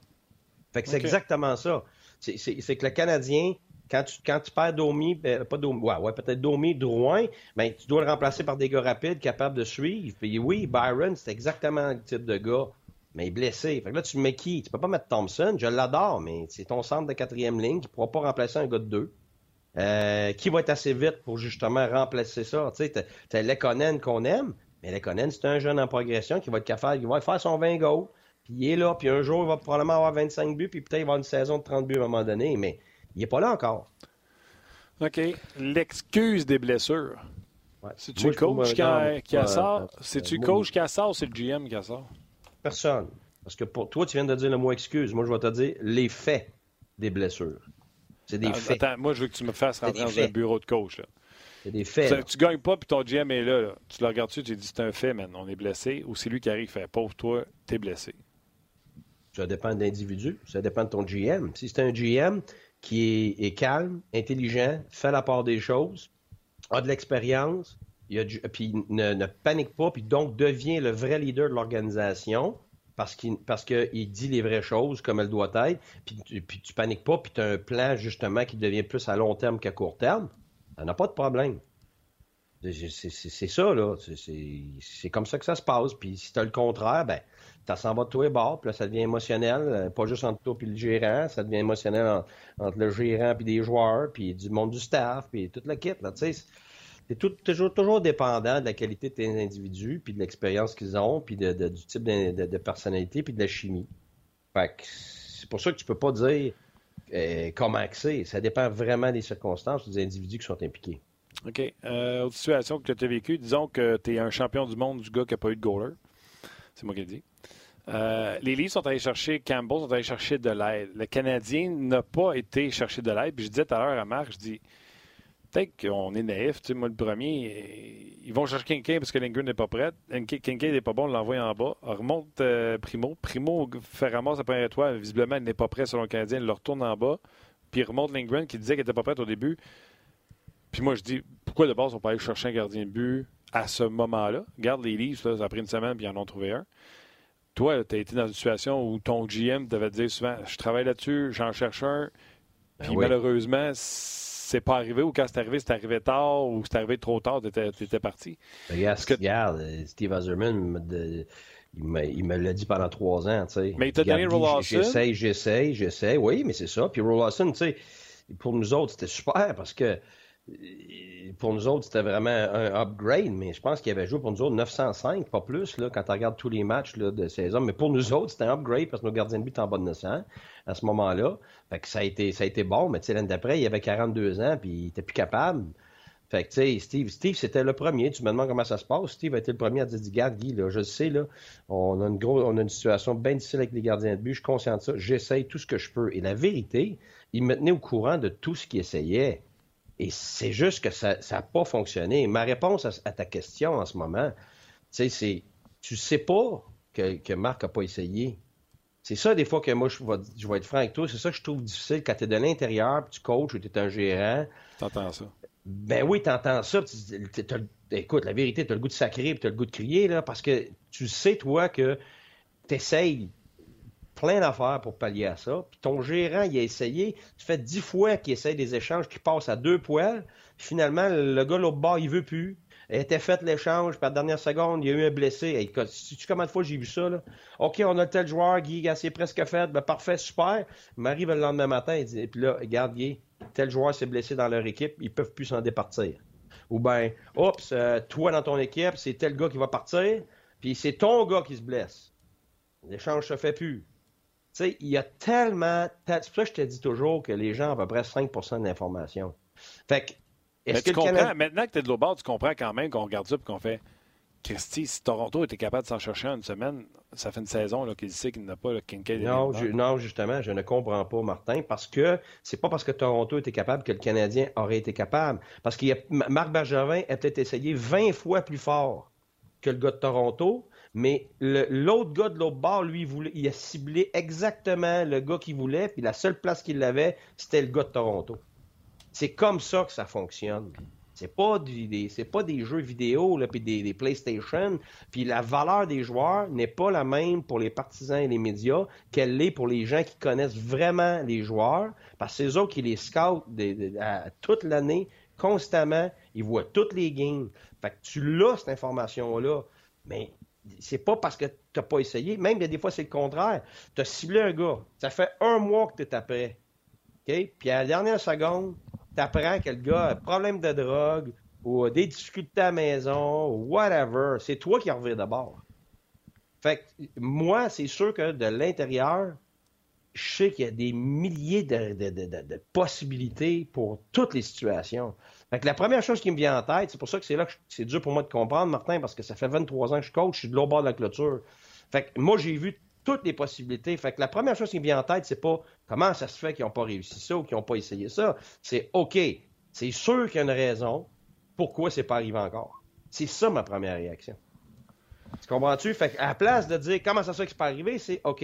Fait que c'est exactement ça. C'est que le Canadien, quand tu, quand tu perds Domi, ben, pas Domi, ouais, peut-être Domi, Drouin, ben, tu dois le remplacer par des gars rapides, capables de suivre. Puis oui, Byron, c'est exactement le type de gars, mais blessé. Fait que là, tu mets qui? Tu peux pas mettre Thompson, je l'adore, mais c'est ton centre de quatrième ligne qui pourra pas remplacer un gars de deux. Euh, qui va être assez vite pour justement remplacer ça? Tu sais, t'as Lekonen qu'on aime, mais Lekonen, c'est un jeune en progression qui va être capable, il va faire son 20 goals, puis il est là, puis un jour, il va probablement avoir 25 buts, puis peut-être il va avoir une saison de 30 buts à un moment donné, mais il n'est pas là encore. OK. L'excuse des blessures. C'est-tu le coach qui, a, qui sort? C'est-tu le coach qui a sort ou c'est le GM qui a sort? Personne. Parce que pour toi, tu viens de dire le mot excuse. Moi, je vais te dire les faits des blessures. C'est des faits. Attends, moi, je veux que tu me fasses rentrer dans un bureau de coach. C'est des faits. Tu gagnes pas, puis ton GM est là, Tu le regardes-tu, tu dis c'est un fait, man. On est blessé. Ou c'est lui qui arrive, fait pauvre toi, t'es blessé? Ça dépend de l'individu. Ça dépend de ton GM. Si c'est un GM qui est, calme, intelligent, fait la part des choses, a de l'expérience, puis ne, ne, panique pas, puis donc devient le vrai leader de l'organisation, parce qu'il parce qu'il dit les vraies choses comme elles doivent être, puis, puis tu paniques pas, puis tu as un plan justement qui devient plus à long terme qu'à court terme, ça n'a pas de problème. C'est ça, là. C'est comme ça que ça se passe. Puis si tu as le contraire, ben, ça s'en va de tous les bords, puis là, ça devient émotionnel, euh, pas juste entre toi et le gérant, ça devient émotionnel entre, le gérant et des joueurs, puis du monde du staff, puis toute la kit, là, tu sais c'est toujours, toujours dépendant de la qualité de tes individus, puis de l'expérience qu'ils ont, puis de, du type de, personnalité, puis de la chimie. c'est pour ça que tu peux pas dire euh, comment c'est. Ça dépend vraiment des circonstances des individus qui sont impliqués. OK. Euh, autre situation que tu as vécue, disons que tu es un champion du monde du gars qui n'a pas eu de goaler. C'est moi qui le dis. Euh, les Leafs sont allés chercher, Campbell sont allés chercher de l'aide. Le Canadien n'a pas été chercher de l'aide. Puis je disais tout à l'heure à Marc, je dis, peut-être qu'on est naïf. Tu sais, moi, le premier, ils vont chercher Kincaid parce que Lindgren n'est pas prêt. Kincaid n'est pas bon, on l'envoie en bas. remonte euh, Primo. Primo fait ramasser la première étoile. Visiblement, il n'est pas prêt selon le Canadien. Il le retourne en bas. Puis il remonte Lindgren qui disait qu'il n'était pas prêt au début. Puis moi, je dis, pourquoi de base, on peut aller chercher un gardien de but à ce moment-là? Garde les Leafs, ça a pris une semaine, puis ils en ont trouvé un. Toi, tu as été dans une situation où ton GM devait te dire souvent, je travaille là-dessus, j'en cherche un. Ben puis malheureusement, c'est pas arrivé ou quand c'est arrivé, c'est arrivé tard ou c'est arrivé trop tard, tu étais, parti. Regarde, Steve Azerman, il me, l'a dit pendant trois ans. Mais il t'a donné Roll J'essaye, j'essaye, j'essaye. Oui, mais c'est ça. Puis Roll tu sais, pour nous autres, c'était super parce que pour nous autres, c'était vraiment un upgrade, mais je pense qu'il avait joué pour nous autres 905, pas plus, là, quand tu regardes tous les matchs de saison. Mais pour nous autres, c'était un upgrade parce que nos gardiens de but étaient en bas de 900 à ce moment-là. Fait que ça a été, ça a bon, mais l'année d'après, il avait 42 ans, puis il était plus capable. Fait que, Steve, Steve c'était le premier. Tu me demandes comment ça se passe. Steve a été le premier à dire, garde, Guy, je le sais, on a une on a une situation bien difficile avec les gardiens de but. Je suis conscient de ça. J'essaye tout ce que je peux. Et la vérité, il me tenait au courant de tout ce qu'il essayait. Et c'est juste que ça n'a pas fonctionné. Ma réponse à, ta question en ce moment, c'est tu sais pas que, Marc n'a pas essayé. C'est ça, des fois, que moi, je vais, je vais être franc avec toi. C'est ça que je trouve difficile quand tu es de l'intérieur, puis tu coaches, ou tu es un gérant. T'entends ça. Ben oui, t'entends ça. écoute, la vérité, tu as le goût de sacrer, puis tu as le goût de crier, là, parce que tu sais, toi, que tu essayes plein d'affaires pour pallier à ça. Puis ton gérant, il a essayé. Tu fais dix fois qu'il essaye des échanges qui passent à deux poils. finalement, le gars l'autre bord, il veut plus. Il était fait l'échange, la dernière seconde, il y a eu un blessé. Hey, tu combien de fois j'ai vu ça, là? OK, on a tel joueur, Guy, c'est presque fait. Ben, parfait, super. Il m'arrive le lendemain matin, il dit, puis là, regarde, Guy, tel joueur s'est blessé dans leur équipe, ils peuvent plus s'en départir. Ou ben, oups, euh, toi dans ton équipe, c'est tel gars qui va partir, puis c'est ton gars qui se blesse. L'échange se fait plus sais, il y a tellement. C'est pour ça que je te dis toujours que les gens ont à peu près 5 de l'information. Fait que. Est-ce que tu comprends, maintenant que tu es de l'autre bord, tu comprends quand même qu'on regarde ça et qu'on fait. Christy, si Toronto était capable de s'en chercher en une semaine, ça fait une saison qu'il sait qu'il n'a pas le Kincaid. Non, non, justement, je ne comprends pas, Martin, parce que c'est pas parce que Toronto était capable que le Canadien aurait été capable. Parce que Marc Bergevin a peut-être essayé 20 fois plus fort que le gars de Toronto, mais l'autre gars de l'autre bord, lui, il, a ciblé exactement le gars qu'il voulait, puis la seule place qu'il avait, c'était le gars de Toronto. C'est comme ça que ça fonctionne. C'est pas pas des jeux vidéo puis des, PlayStation. Puis la valeur des joueurs n'est pas la même pour les partisans et les médias qu'elle l'est pour les gens qui connaissent vraiment les joueurs. Parce que c'est eux qui les scoutent toute l'année, constamment. Ils voient toutes les games. Fait que tu l'as cette information là, mais c'est pas parce que tu n'as pas essayé. Même des fois, c'est le contraire. Tu as ciblé un gars. Ça fait un mois que tu es après. Puis à la dernière seconde, tu apprends que le gars a un problème de drogue ou des difficultés à la maison ou whatever. C'est toi qui en reviens d'abord. Fait moi, c'est sûr que de l'intérieur, je sais qu'il y a des milliers de, possibilités pour toutes les situations. Fait que la première chose qui me vient en tête, c'est pour ça que c'est là que c'est dur pour moi de comprendre, Martin, parce que ça fait 23 ans que je coach, je suis de l'autre bord de la clôture. Fait que moi, j'ai vu toutes les possibilités. Fait que la première chose qui me vient en tête, c'est pas comment ça se fait qu'ils n'ont pas réussi ça ou qu'ils n'ont pas essayé ça. C'est OK, c'est sûr qu'il y a une raison pourquoi c'est pas arrivé encore. C'est ça ma première réaction. Tu comprends-tu? Fait qu'à la place de dire comment ça se fait que c'est pas arrivé, c'est OK,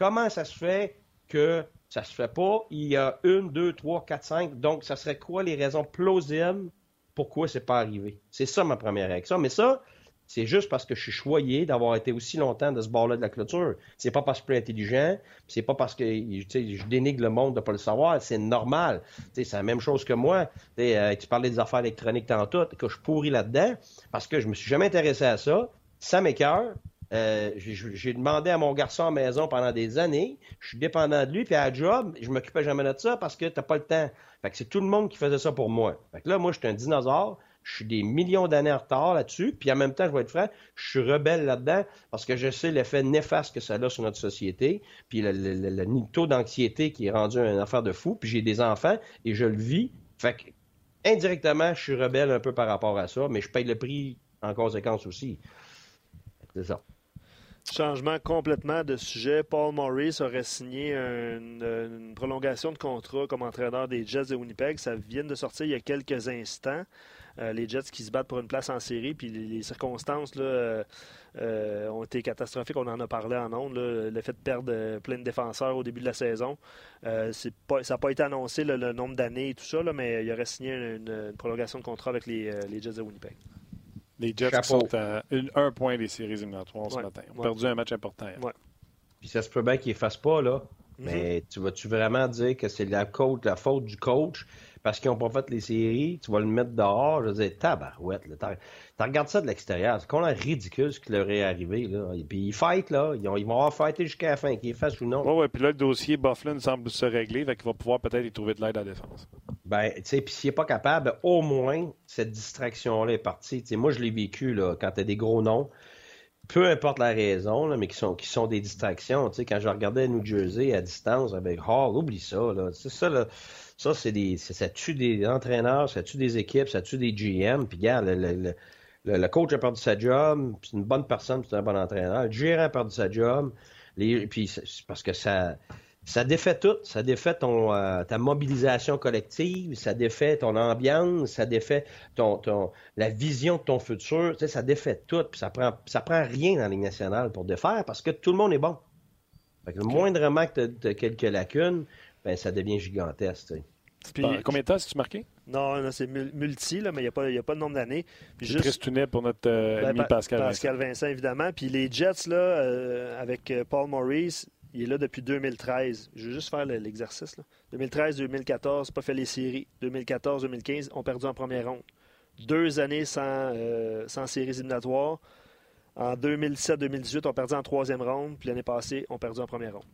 Comment ça se fait que ça se fait pas? Il y a une, deux, trois, quatre, cinq. Donc, ça serait quoi les raisons plausibles pourquoi c'est pas arrivé? C'est ça ma première réaction. Mais ça, c'est juste parce que je suis choyé d'avoir été aussi longtemps de ce bord-là de la clôture. C'est pas parce que je suis intelligent, c'est pas parce que je dénigre le monde de pas le savoir, c'est normal. C'est la même chose que moi. Euh, tu parlais des affaires électroniques tantôt, que je pourris là-dedans, parce que je me suis jamais intéressé à ça. Ça m'écœure, euh, j'ai demandé à mon garçon à maison pendant des années. Je suis dépendant de lui, puis à la job, je m'occupais jamais de ça parce que t'as pas le temps. Fait que c'est tout le monde qui faisait ça pour moi. Fait que là, moi, je suis un dinosaure. Je suis des millions d'années en retard là-dessus. Puis en même temps, je vais être franc, je suis rebelle là-dedans parce que je sais l'effet néfaste que ça a sur notre société. Puis le, taux d'anxiété qui est rendu une affaire de fou. Puis j'ai des enfants et je le vis. Fait que indirectement, je suis rebelle un peu par rapport à ça, mais je paye le prix en conséquence aussi. C'est ça. Changement complètement de sujet. Paul Morris aurait signé une, prolongation de contrat comme entraîneur des Jets de Winnipeg. Ça vient de sortir il y a quelques instants. Euh, les Jets qui se battent pour une place en série, puis les, circonstances là, euh, euh, ont été catastrophiques. On en a parlé en ondes. Le fait de perdre plein de défenseurs au début de la saison. Pas, ça n'a pas été annoncé le nombre d'années et tout ça, mais il aurait signé une, prolongation de contrat avec les Jets de Winnipeg. Les Jets sont à un point des séries éliminatoires ce matin. Ils ont perdu un match important. Puis ça se peut bien qu'ils ne fassent pas, là. Mhm. Mais tu vas-tu vraiment dire que c'est la, la faute du coach? Parce qu'ils n'ont pas fait les séries, tu vas le mettre dehors. Je veux dire, tabarouette. Tu regardes ça de l'extérieur. C'est quand même ridicule ce qui leur est arrivé. Là. Et puis ils fightent, là. Ils, vont avoir fighté jusqu'à la fin, qu'ils fassent ou non. Oui, oui. Puis là, le dossier Bufflin semble se régler. Fait qu'il va pouvoir peut-être y trouver de l'aide à la défense. Ben, tu sais, puis s'il n'est pas capable, au moins, cette distraction-là est partie. sais, moi, je l'ai vécu, là, quand tu as des gros noms peu importe la raison, là, mais qui sont, qui sont des distractions. Tu sais, quand je regardais New Jersey à distance avec Hall, oublie ça. Là. C'est ça, là. Ça, c'est des, ça tue des entraîneurs, ça tue des équipes, ça tue des GM. Puis, regarde, le, le, coach a perdu sa job, c'est une bonne personne, c'est un bon entraîneur. Le gérant a perdu sa job. Les, puis, c'est parce que ça, ça défait tout. Ça défait ton, euh, ta mobilisation collective, ça défait ton ambiance, ça défait ton, ton, la vision de ton futur. Tu sais, ça défait tout. Puis ça prend, ça prend rien dans la Ligue nationale pour défaire parce que tout le monde est bon. Fait que le moindrement que tu as, quelques lacunes, ben, ça devient gigantesque. Puis, combien de temps as-tu marqué? Non, c'est multi, là, mais il n'y a, pas, a pas de nombre d'années. Juste pour notre euh, ben, ami Pascal, Pascal Vincent. évidemment. Puis les Jets, là, euh, avec euh, Paul Maurice, il est là depuis 2013. Je vais juste faire l'exercice. 2013-2014, pas fait les séries. 2014-2015, on perdu en première ronde. Deux années sans, sans séries éliminatoires. En 2017-2018, on perdu en troisième ronde. Puis l'année passée, on perdu en première ronde.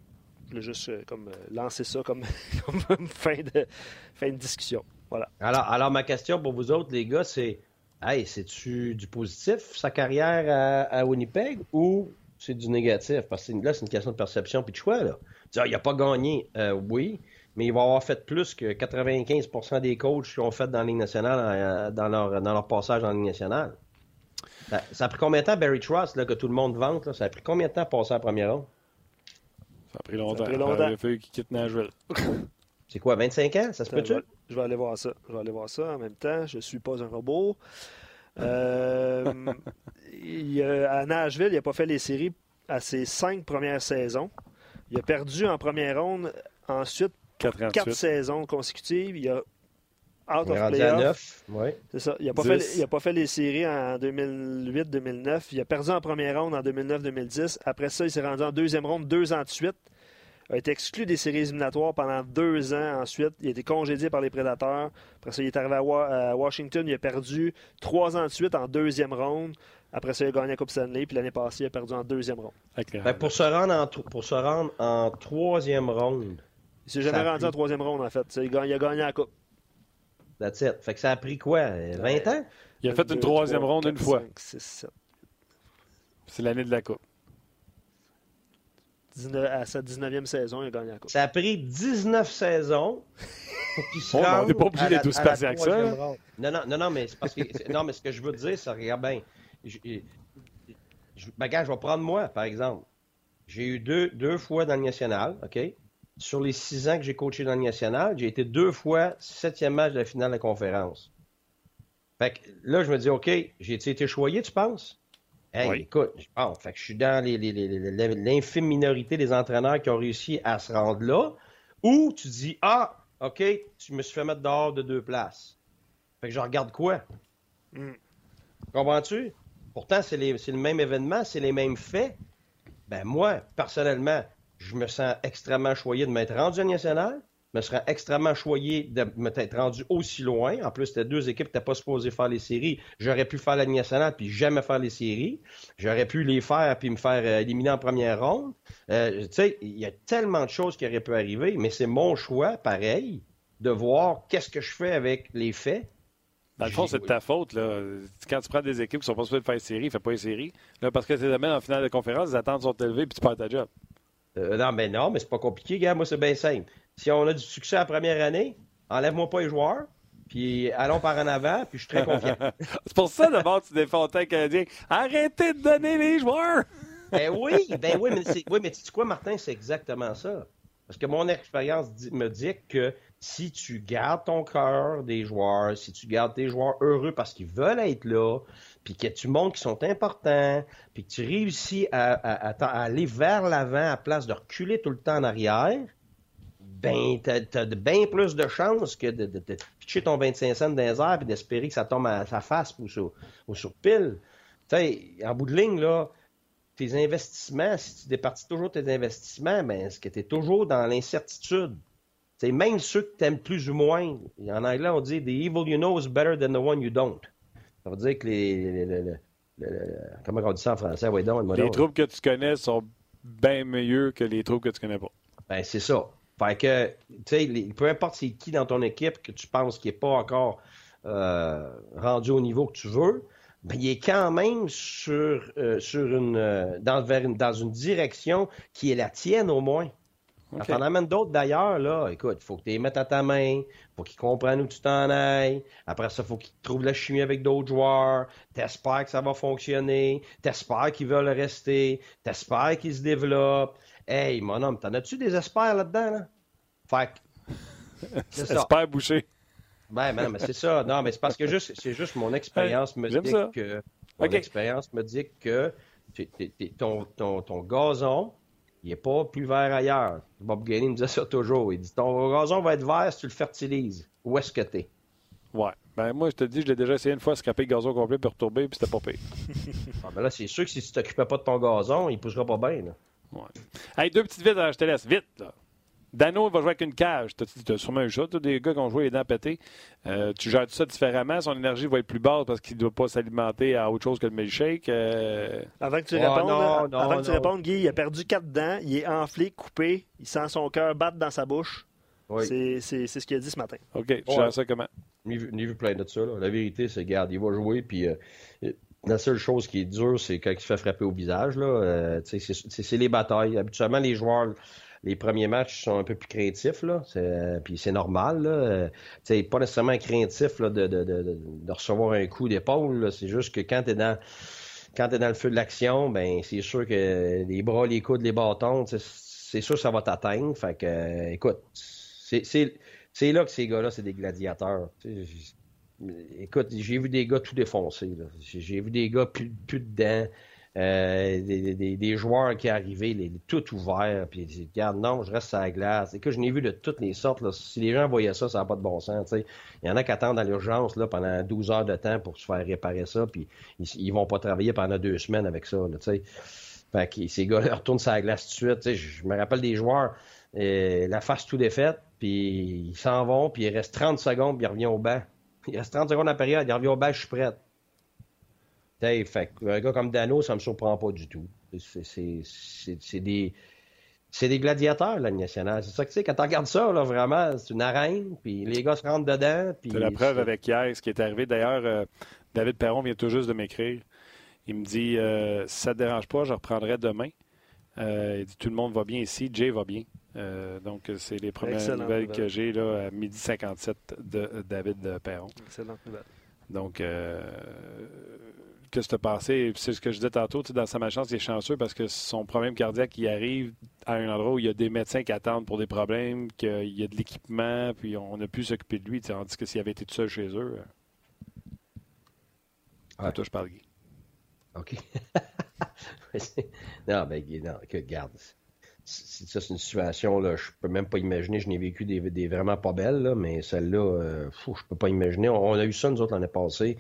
Juste euh, comme, euh, lancer ça comme, fin, de, fin de discussion. Voilà. Alors, alors, ma question pour vous autres, les gars, c'est Hey, c'est-tu du positif, sa carrière à, Winnipeg, ou c'est du négatif? Parce que là, c'est une question de perception puis de choix. Là. il n'a pas gagné, euh, oui, mais il va avoir fait plus que 95% des coachs qui ont fait dans la Ligue nationale dans leur, dans leur passage la Ligue nationale. Ça, a pris combien de temps, Barry Trust, là, que tout le monde vante? Ça a pris combien de temps à passer en première ronde? Ça a pris longtemps. Ça a pris longtemps. Il a fallu qu'il quitte Nashville. C'est quoi, 25 ans? Ça se peut-tu? Je vais aller voir ça. Je vais aller voir ça en même temps. Je ne suis pas un robot. Euh, à Nashville, il n'a pas fait les séries à ses cinq premières saisons. Il a perdu en première ronde. Ensuite, quatre saisons consécutives. Il a out of playoff. C'est ça. Il n'a pas, pas, fait les séries en 2008-2009. Il a perdu en première ronde en 2009-2010. Après ça, il s'est rendu en deuxième ronde deux ans de suite. Il a été exclu des séries éliminatoires pendant deux ans ensuite. Il a été congédié par les prédateurs. Après ça, il est arrivé à, Washington. Il a perdu trois ans de suite en deuxième ronde. Après ça, il a gagné la Coupe Stanley. Puis l'année passée, il a perdu en deuxième ronde. Ben, pour, se rendre en, pour se rendre en troisième ronde. Il s'est jamais rendu en troisième ronde, en fait. Il a, il a gagné la Coupe. That's it. Fait que ça a pris quoi? 20 ans? Il a fait une troisième ronde une fois. C'est l'année de la Coupe. à sa 19e saison, il a gagné la Coupe. Ça a pris 19 sazons on n'est pas obligé d'être aussi patient que ça. Non, non, non, non, mais c'est parce que. non, mais ce que je veux dire, c'est regarde bien. Je, je, ben, je vais prendre moi, par exemple. J'ai eu deux, deux fois dans le national, OK? Sur les six ans que j'ai coaché dans le national, j'ai été deux fois septième match de la finale de la conférence. Fait que là, je me dis, OK, j'ai été choyé, tu penses? Hey, écoute, je pense. Fait que je suis dans l'infime minorité des entraîneurs qui ont réussi à se rendre là. Ou tu dis, ah, OK, tu me suis fait mettre dehors de deux places. Fait que je regarde quoi? Mm. Comprends-tu? Pourtant, c'est le même événement, c'est les mêmes faits. Ben moi, personnellement, je me sens extrêmement choyé de m'être rendu à national. Je me serais extrêmement choyé de m'être rendu aussi loin. En plus, c'était deux équipes qui n'étaient pas supposées faire les séries. J'aurais pu faire la nationale puis jamais faire les séries. J'aurais pu les faire puis me faire euh, éliminer en première ronde. Euh, tu sais, il y a tellement de choses qui auraient pu arriver, mais c'est mon choix, pareil, de voir qu'est-ce que je fais avec les faits. Dans le fond, c'est de ta faute. Là. Quand tu prends des équipes qui sont pas supposées faire série, fais pas une série. Là, parce que tu les en finale de conférence, les attentes sont élevées puis tu perds ta job. Euh, non, mais non, mais c'est pas compliqué, gars. Moi, c'est bien simple. Si on a du succès la première année, enlève-moi pas les joueurs, puis allons par en avant, puis je suis très confiant. c'est pour ça, d'abord, tu défends le Canadien. Arrêtez de donner les joueurs! ben oui, ben oui, mais, oui, mais tu sais quoi, Martin, c'est exactement ça. Parce que mon expérience me dit que si tu gardes ton cœur des joueurs, si tu gardes tes joueurs heureux parce qu'ils veulent être là, puis que tu montres qu'ils sont importants, puis que tu réussis à, aller vers l'avant à place de reculer tout le temps en arrière, ben, t'as as bien plus de chances que de, de, pitcher ton 25 cents dans les airs et d'espérer que ça tombe à sa face ou sur, pile. En bout de ligne, là, tes investissements, si tu départis toujours tes investissements, ben, est-ce que tu es toujours dans l'incertitude? Même ceux que tu aimes plus ou moins. En anglais, on dit The evil you know is better than the one you don't. Ça veut dire que les. comment on dit ça en français? les troupes que tu connais sont bien mieux que les troupes que tu connais pas. Ben, c'est ça. Fait que, tu sais, peu importe c'est qui dans ton équipe que tu penses qui n'est pas encore euh, rendu au niveau que tu veux, ben, il est quand même sur, euh, sur une, euh, dans, dans une direction qui est la tienne au moins. Okay. T'en amènes d'autres d'ailleurs, là. Écoute, il faut que tu les mettes à ta main, faut qu'ils comprennent où tu t'en ailles. Après ça, il faut qu'ils trouvent la chimie avec d'autres joueurs. T'espères que ça va fonctionner. T'espères qu'ils veulent rester. T'espères qu'ils se développent. Hey, mon homme, t'en as-tu des espères là-dedans, là? Fait que. Espère boucher. Ben, ben, mais c'est ça. Non, mais c'est parce que juste, c'est juste mon expérience me dit que. Mon expérience me dit que ton, ton, ton gazon, il n'est pas plus vert ailleurs. Bob Gainey me disait ça toujours. Il dit ton gazon va être vert si tu le fertilises. Où est-ce que tu es? Ouais. Ben moi, je te dis, je l'ai déjà essayé une fois, scraper le gazon complet puis retomber, puis c'était pas pire. ah, ben là, c'est sûr que si tu t'occupais pas de ton gazon, il poussera pas bien. Là. Ouais. Hey, deux petites vites, je te laisse. Vite, là. Dano va jouer avec une cage. Tu as, sûrement eu ça, des gars qui ont joué les dents pétées. Euh, tu gères ça différemment. Son énergie va être plus basse parce qu'il ne doit pas s'alimenter à autre chose que le milkshake. Euh... Avant que tu répondes, avant que tu répondes, Guy, il a perdu quatre dents. Il est enflé, coupé. Il sent son cœur battre dans sa bouche. C'est ce qu'il a dit ce matin. OK. Tu gères ça comment? Ni vu, vu plein de ça. La vérité, c'est, garde, il va jouer. Puis. Euh, la seule chose qui est dure, c'est quand il se fait frapper au visage. Euh, c'est les batailles. Habituellement, les joueurs, les premiers matchs sont un peu plus craintifs, là. Puis c'est normal, là. C'est pas nécessairement craintif là, de, recevoir un coup d'épaule. C'est juste que quand quand t'es dans le feu de l'action, ben c'est sûr que les bras, les coudes, les bâtons, c'est sûr que ça va t'atteindre. Fait que écoute, c'est là que ces gars-là, c'est des gladiateurs. Écoute, j'ai vu des gars tout défoncés. J'ai vu des gars plus dedans. Euh, des, joueurs qui arrivaient, les, tout ouverts, puis ils regarde, non, je reste à la glace. Et que je n'ai vu de toutes les sortes. Là. Si les gens voyaient ça, ça n'a pas de bon sens. Il y en a qui attendent à l'urgence là, pendant 12 heures de temps pour se faire réparer ça, puis ils, ne vont pas travailler pendant deux semaines avec ça. Là, fait que ces gars-là retournent sur la glace tout de suite. Je me rappelle des joueurs, euh, la face tout défaite, puis ils s'en vont, puis il reste 30 secondes, puis ils reviennent au banc. Il reste 30 secondes à la période, ils reviennent au banc, je suis prêt fait un gars comme Dano, ça me surprend pas du tout. C'est des. C'est des gladiateurs, la nationale. C'est ça que tu sais, quand tu regardes ça, là, vraiment, c'est une arène, puis les gars se rentrent dedans. C'est la preuve avec hier, ce qui est arrivé. D'ailleurs, euh, David Perron vient tout juste de m'écrire. Il me dit euh, si ça ne te dérange pas, je reprendrai demain. Euh, il dit tout le monde va bien ici, Jay va bien. donc, c'est les premières nouvelles que j'ai là, à midi 57 de David Perron. Excellente nouvelle. Donc, que as pensé? C'est ce que je disais tantôt, dans sa malchance, il est chanceux parce que son problème cardiaque, il arrive à un endroit où il y a des médecins qui attendent pour des problèmes, qu'il y a de l'équipement, puis on a pu s'occuper de lui. Tandis que s'il avait été tout seul chez eux. Ah, toi, je parle, Guy. OK. non, mais Guy, non, que garde. Ça, c'est une situation, là, je peux même pas imaginer. Je n'ai vécu des, vraiment pas belles, mais celle-là, euh, je peux pas imaginer. On, a eu ça, nous autres, l'année passée.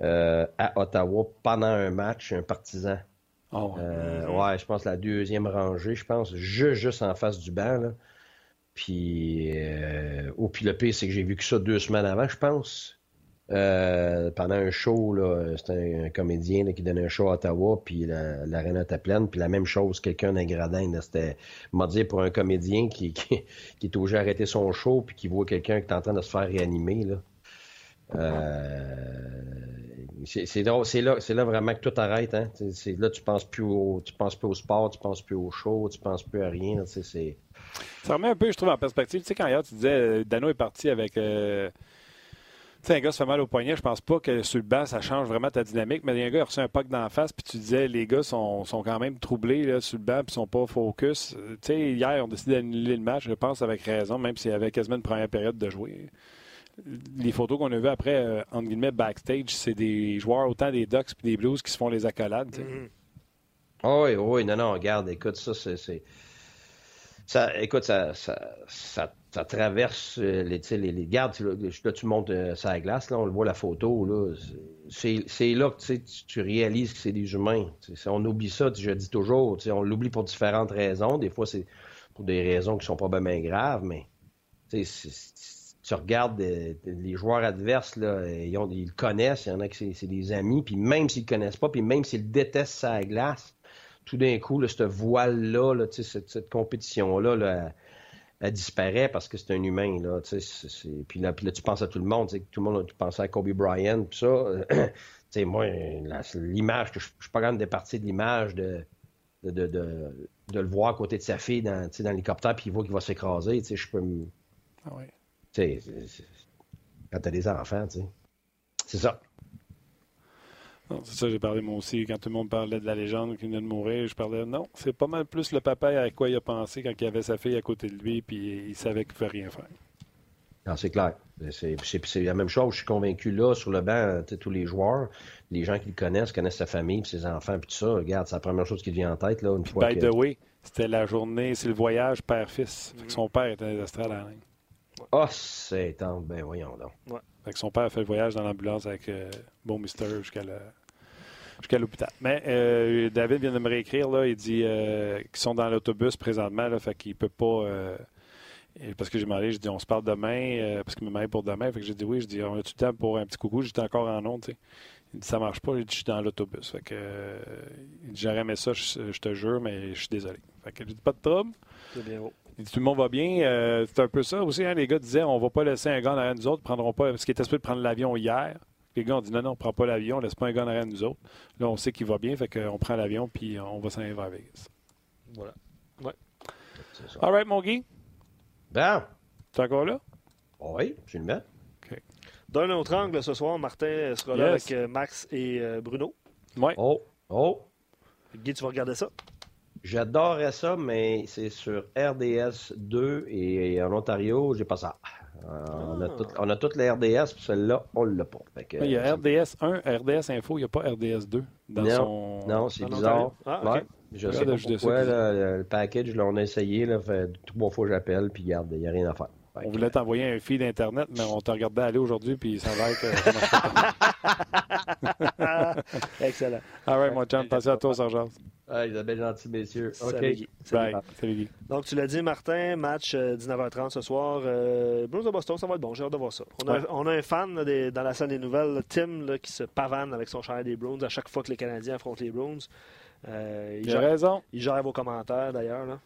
Euh, à Ottawa pendant un match, un partisan. Oh, ouais. je pense la deuxième rangée, je pense, juste, juste en face du banc. Puis, euh, oh, puis le pire, c'est que j'ai vu que ça deux semaines avant, je pense. Euh, pendant un show, c'était un, comédien qui donnait un show à Ottawa, puis l'arène était pleine, puis la même chose, quelqu'un d'un gradin, c'était, m'a dit pour un comédien qui, qui, qui est obligé d'arrêter son show, puis qui voit quelqu'un qui est en train de se faire réanimer, là. C'est là, vraiment que tout arrête. Hein? là, tu penses plus au, tu penses plus au sport, tu penses plus au show, tu penses plus à rien. C'est... Ça remet un peu, je trouve, en perspective. Tu sais, quand hier, tu disais, euh, Dano est parti avec. Euh, tu sais, un gars se fait mal au poignet, je pense pas que sur le banc, ça change vraiment ta dynamique, mais il y a un gars qui a reçu un puck d'en face, puis tu disais, les gars sont, sont quand même troublés là, sur le banc, puis sont pas focus. Tu sais, hier, on décidé d'annuler le match, je pense, avec raison, même s'il y avait quasiment une première période de jouer les photos qu'on a vues après, euh, entre guillemets, backstage, c'est des joueurs, autant des Ducks que des Blues, qui se font les accolades. Mm-hmm. Ah oui, oui, non, non, regarde, écoute, ça, c'est. Ça, écoute, ça, ça, ça, traverse euh, les, les, les gardes. Là, tu montes euh, sur la glace, là, on le voit la photo. Là, c'est, là que tu, réalises que c'est des humains. on oublie ça, je dis toujours. On l'oublie pour différentes raisons. Des fois, c'est pour des raisons qui sont pas bien graves, mais c'est, tu regardes les joueurs adverses, là, ils, le connaissent, il y en a qui c'est des amis, puis même s'ils le connaissent pas, puis même s'ils détestent sa glace, tout d'un coup, là, cette voile-là, là, cette, cette compétition-là, là, elle, disparaît parce que c'est un humain. Là, puis, là, tu penses à tout le monde. Tout le monde tu penses à Kobe Bryant, puis ça. moi, l'image, je, suis pas capable de partir de l'image de de, de, de, le voir à côté de sa fille dans, dans l'hélicoptère, puis il voit qu'il va s'écraser. Je peux me... Ah. Tu sais, quand t'as des enfants, tu sais. C'est ça. C'est ça, j'ai parlé moi aussi. Quand tout le monde parlait de la légende qui venait de mourir, je parlais non, c'est pas mal plus le papa à quoi il a pensé quand il avait sa fille à côté de lui puis il savait qu'il ne pouvait rien faire. Non, c'est clair. C'est la même chose. Je suis convaincu là, sur le banc, tous les joueurs, les gens qui le connaissent, connaissent sa famille, ses enfants, puis tout ça. Regarde, c'est la première chose qui vient en tête, là, une fois By the way, c'était la journée, c'est le voyage père-fils. Son père était dans les astrales à ah, oh, c'est ben voyons donc. Ouais. Fait que son père a fait le voyage dans l'ambulance avec euh, Bon Mister jusqu'à jusqu'à l'hôpital. Mais euh, David vient de me réécrire, là, il dit euh, qu'ils sont dans l'autobus présentement, là, fait qu'il peut pas... parce que j'ai demandé, je dis on se parle demain, parce qu'il me met pour demain. Fait que j'ai dit oui, je dis on a tout le temps pour un petit coucou, j'étais encore en onde, tu sais. Il dit ça marche pas, il dit je suis dans l'autobus. Fait que j'aurais aimé ça, je, te jure, mais je suis désolé. Fait que j'ai dit pas de trouble. C'est bien haut tout le monde va bien? Euh, c'est un peu ça aussi. Hein, les gars disaient on va pas laisser un gars en arrière de nous autres. Prendront pas, parce qu'il était supposé de prendre l'avion hier. Les gars ont dit non, non, on prend pas l'avion, on laisse pas un gars en arrière de nous autres. Là, on sait qu'il va bien, fait qu'on prend l'avion puis on va s'en aller vers Vegas. Voilà. Ouais. All right, mon Guy. Ben. Tu es encore là? Oui, je le mets. OK. D'un autre angle, ce soir, Martin sera là avec euh, Max et euh, Bruno. Oui. Oh, oh. Guy, tu vas regarder ça? J'adorerais ça, mais c'est sur RDS 2 et en Ontario, j'ai pas ça. Euh, on, a tout, on, a toutes les RDS, puis celle-là, on l'a pas. il y a RDS 1, RDS Info, il n'y a pas RDS 2 dans non, son. Non, c'est bizarre. Ah, Je sais pas pourquoi, le, package, là, on a essayé, là, fait trois fois j'appelle, puis il n'y a rien à faire. On voulait t'envoyer un feed Internet, mais on t'a regardé aller aujourd'hui, puis ça va être. Excellent. All right, mon chum, passez à toi, Sergent. Ah, Isabelle, gentil, messieurs. OK. Salut, Bye. Salut, Guy. Donc, tu l'as dit, Martin, match 19h30 euh, ce soir. Euh, Blues de Boston, ça va être bon. J'ai hâte de voir ça. On a, on a un fan dans la salle des nouvelles, Tim, là, qui se pavane avec son chalet des Bruins à chaque fois que les Canadiens affrontent les Bruins. Euh, il a raison. Il gère vos commentaires, d'ailleurs.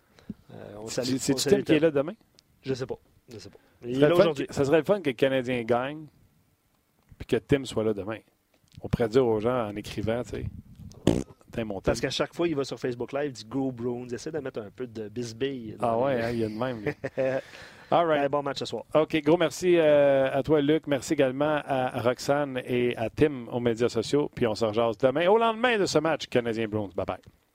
Euh, C'est Tim qui est là demain? Je sais pas. Je sais pas. Il est là aujourd'hui. Ça serait le fun que le Canadien gagne puis que Tim soit là demain. On pourrait dire aux gens en écrivant, tu sais. Parce qu'à chaque fois, il va sur Facebook Live, il dit Go Browns, essaie de mettre un peu de bisbille. Ah ouais, hein, il y a de même. All right. bon match ce soir. OK, gros merci euh, à toi, Luc. Merci également à Roxane et à Tim aux médias sociaux. Puis on se rejase demain, au lendemain de ce match Canadien Browns. Bye bye.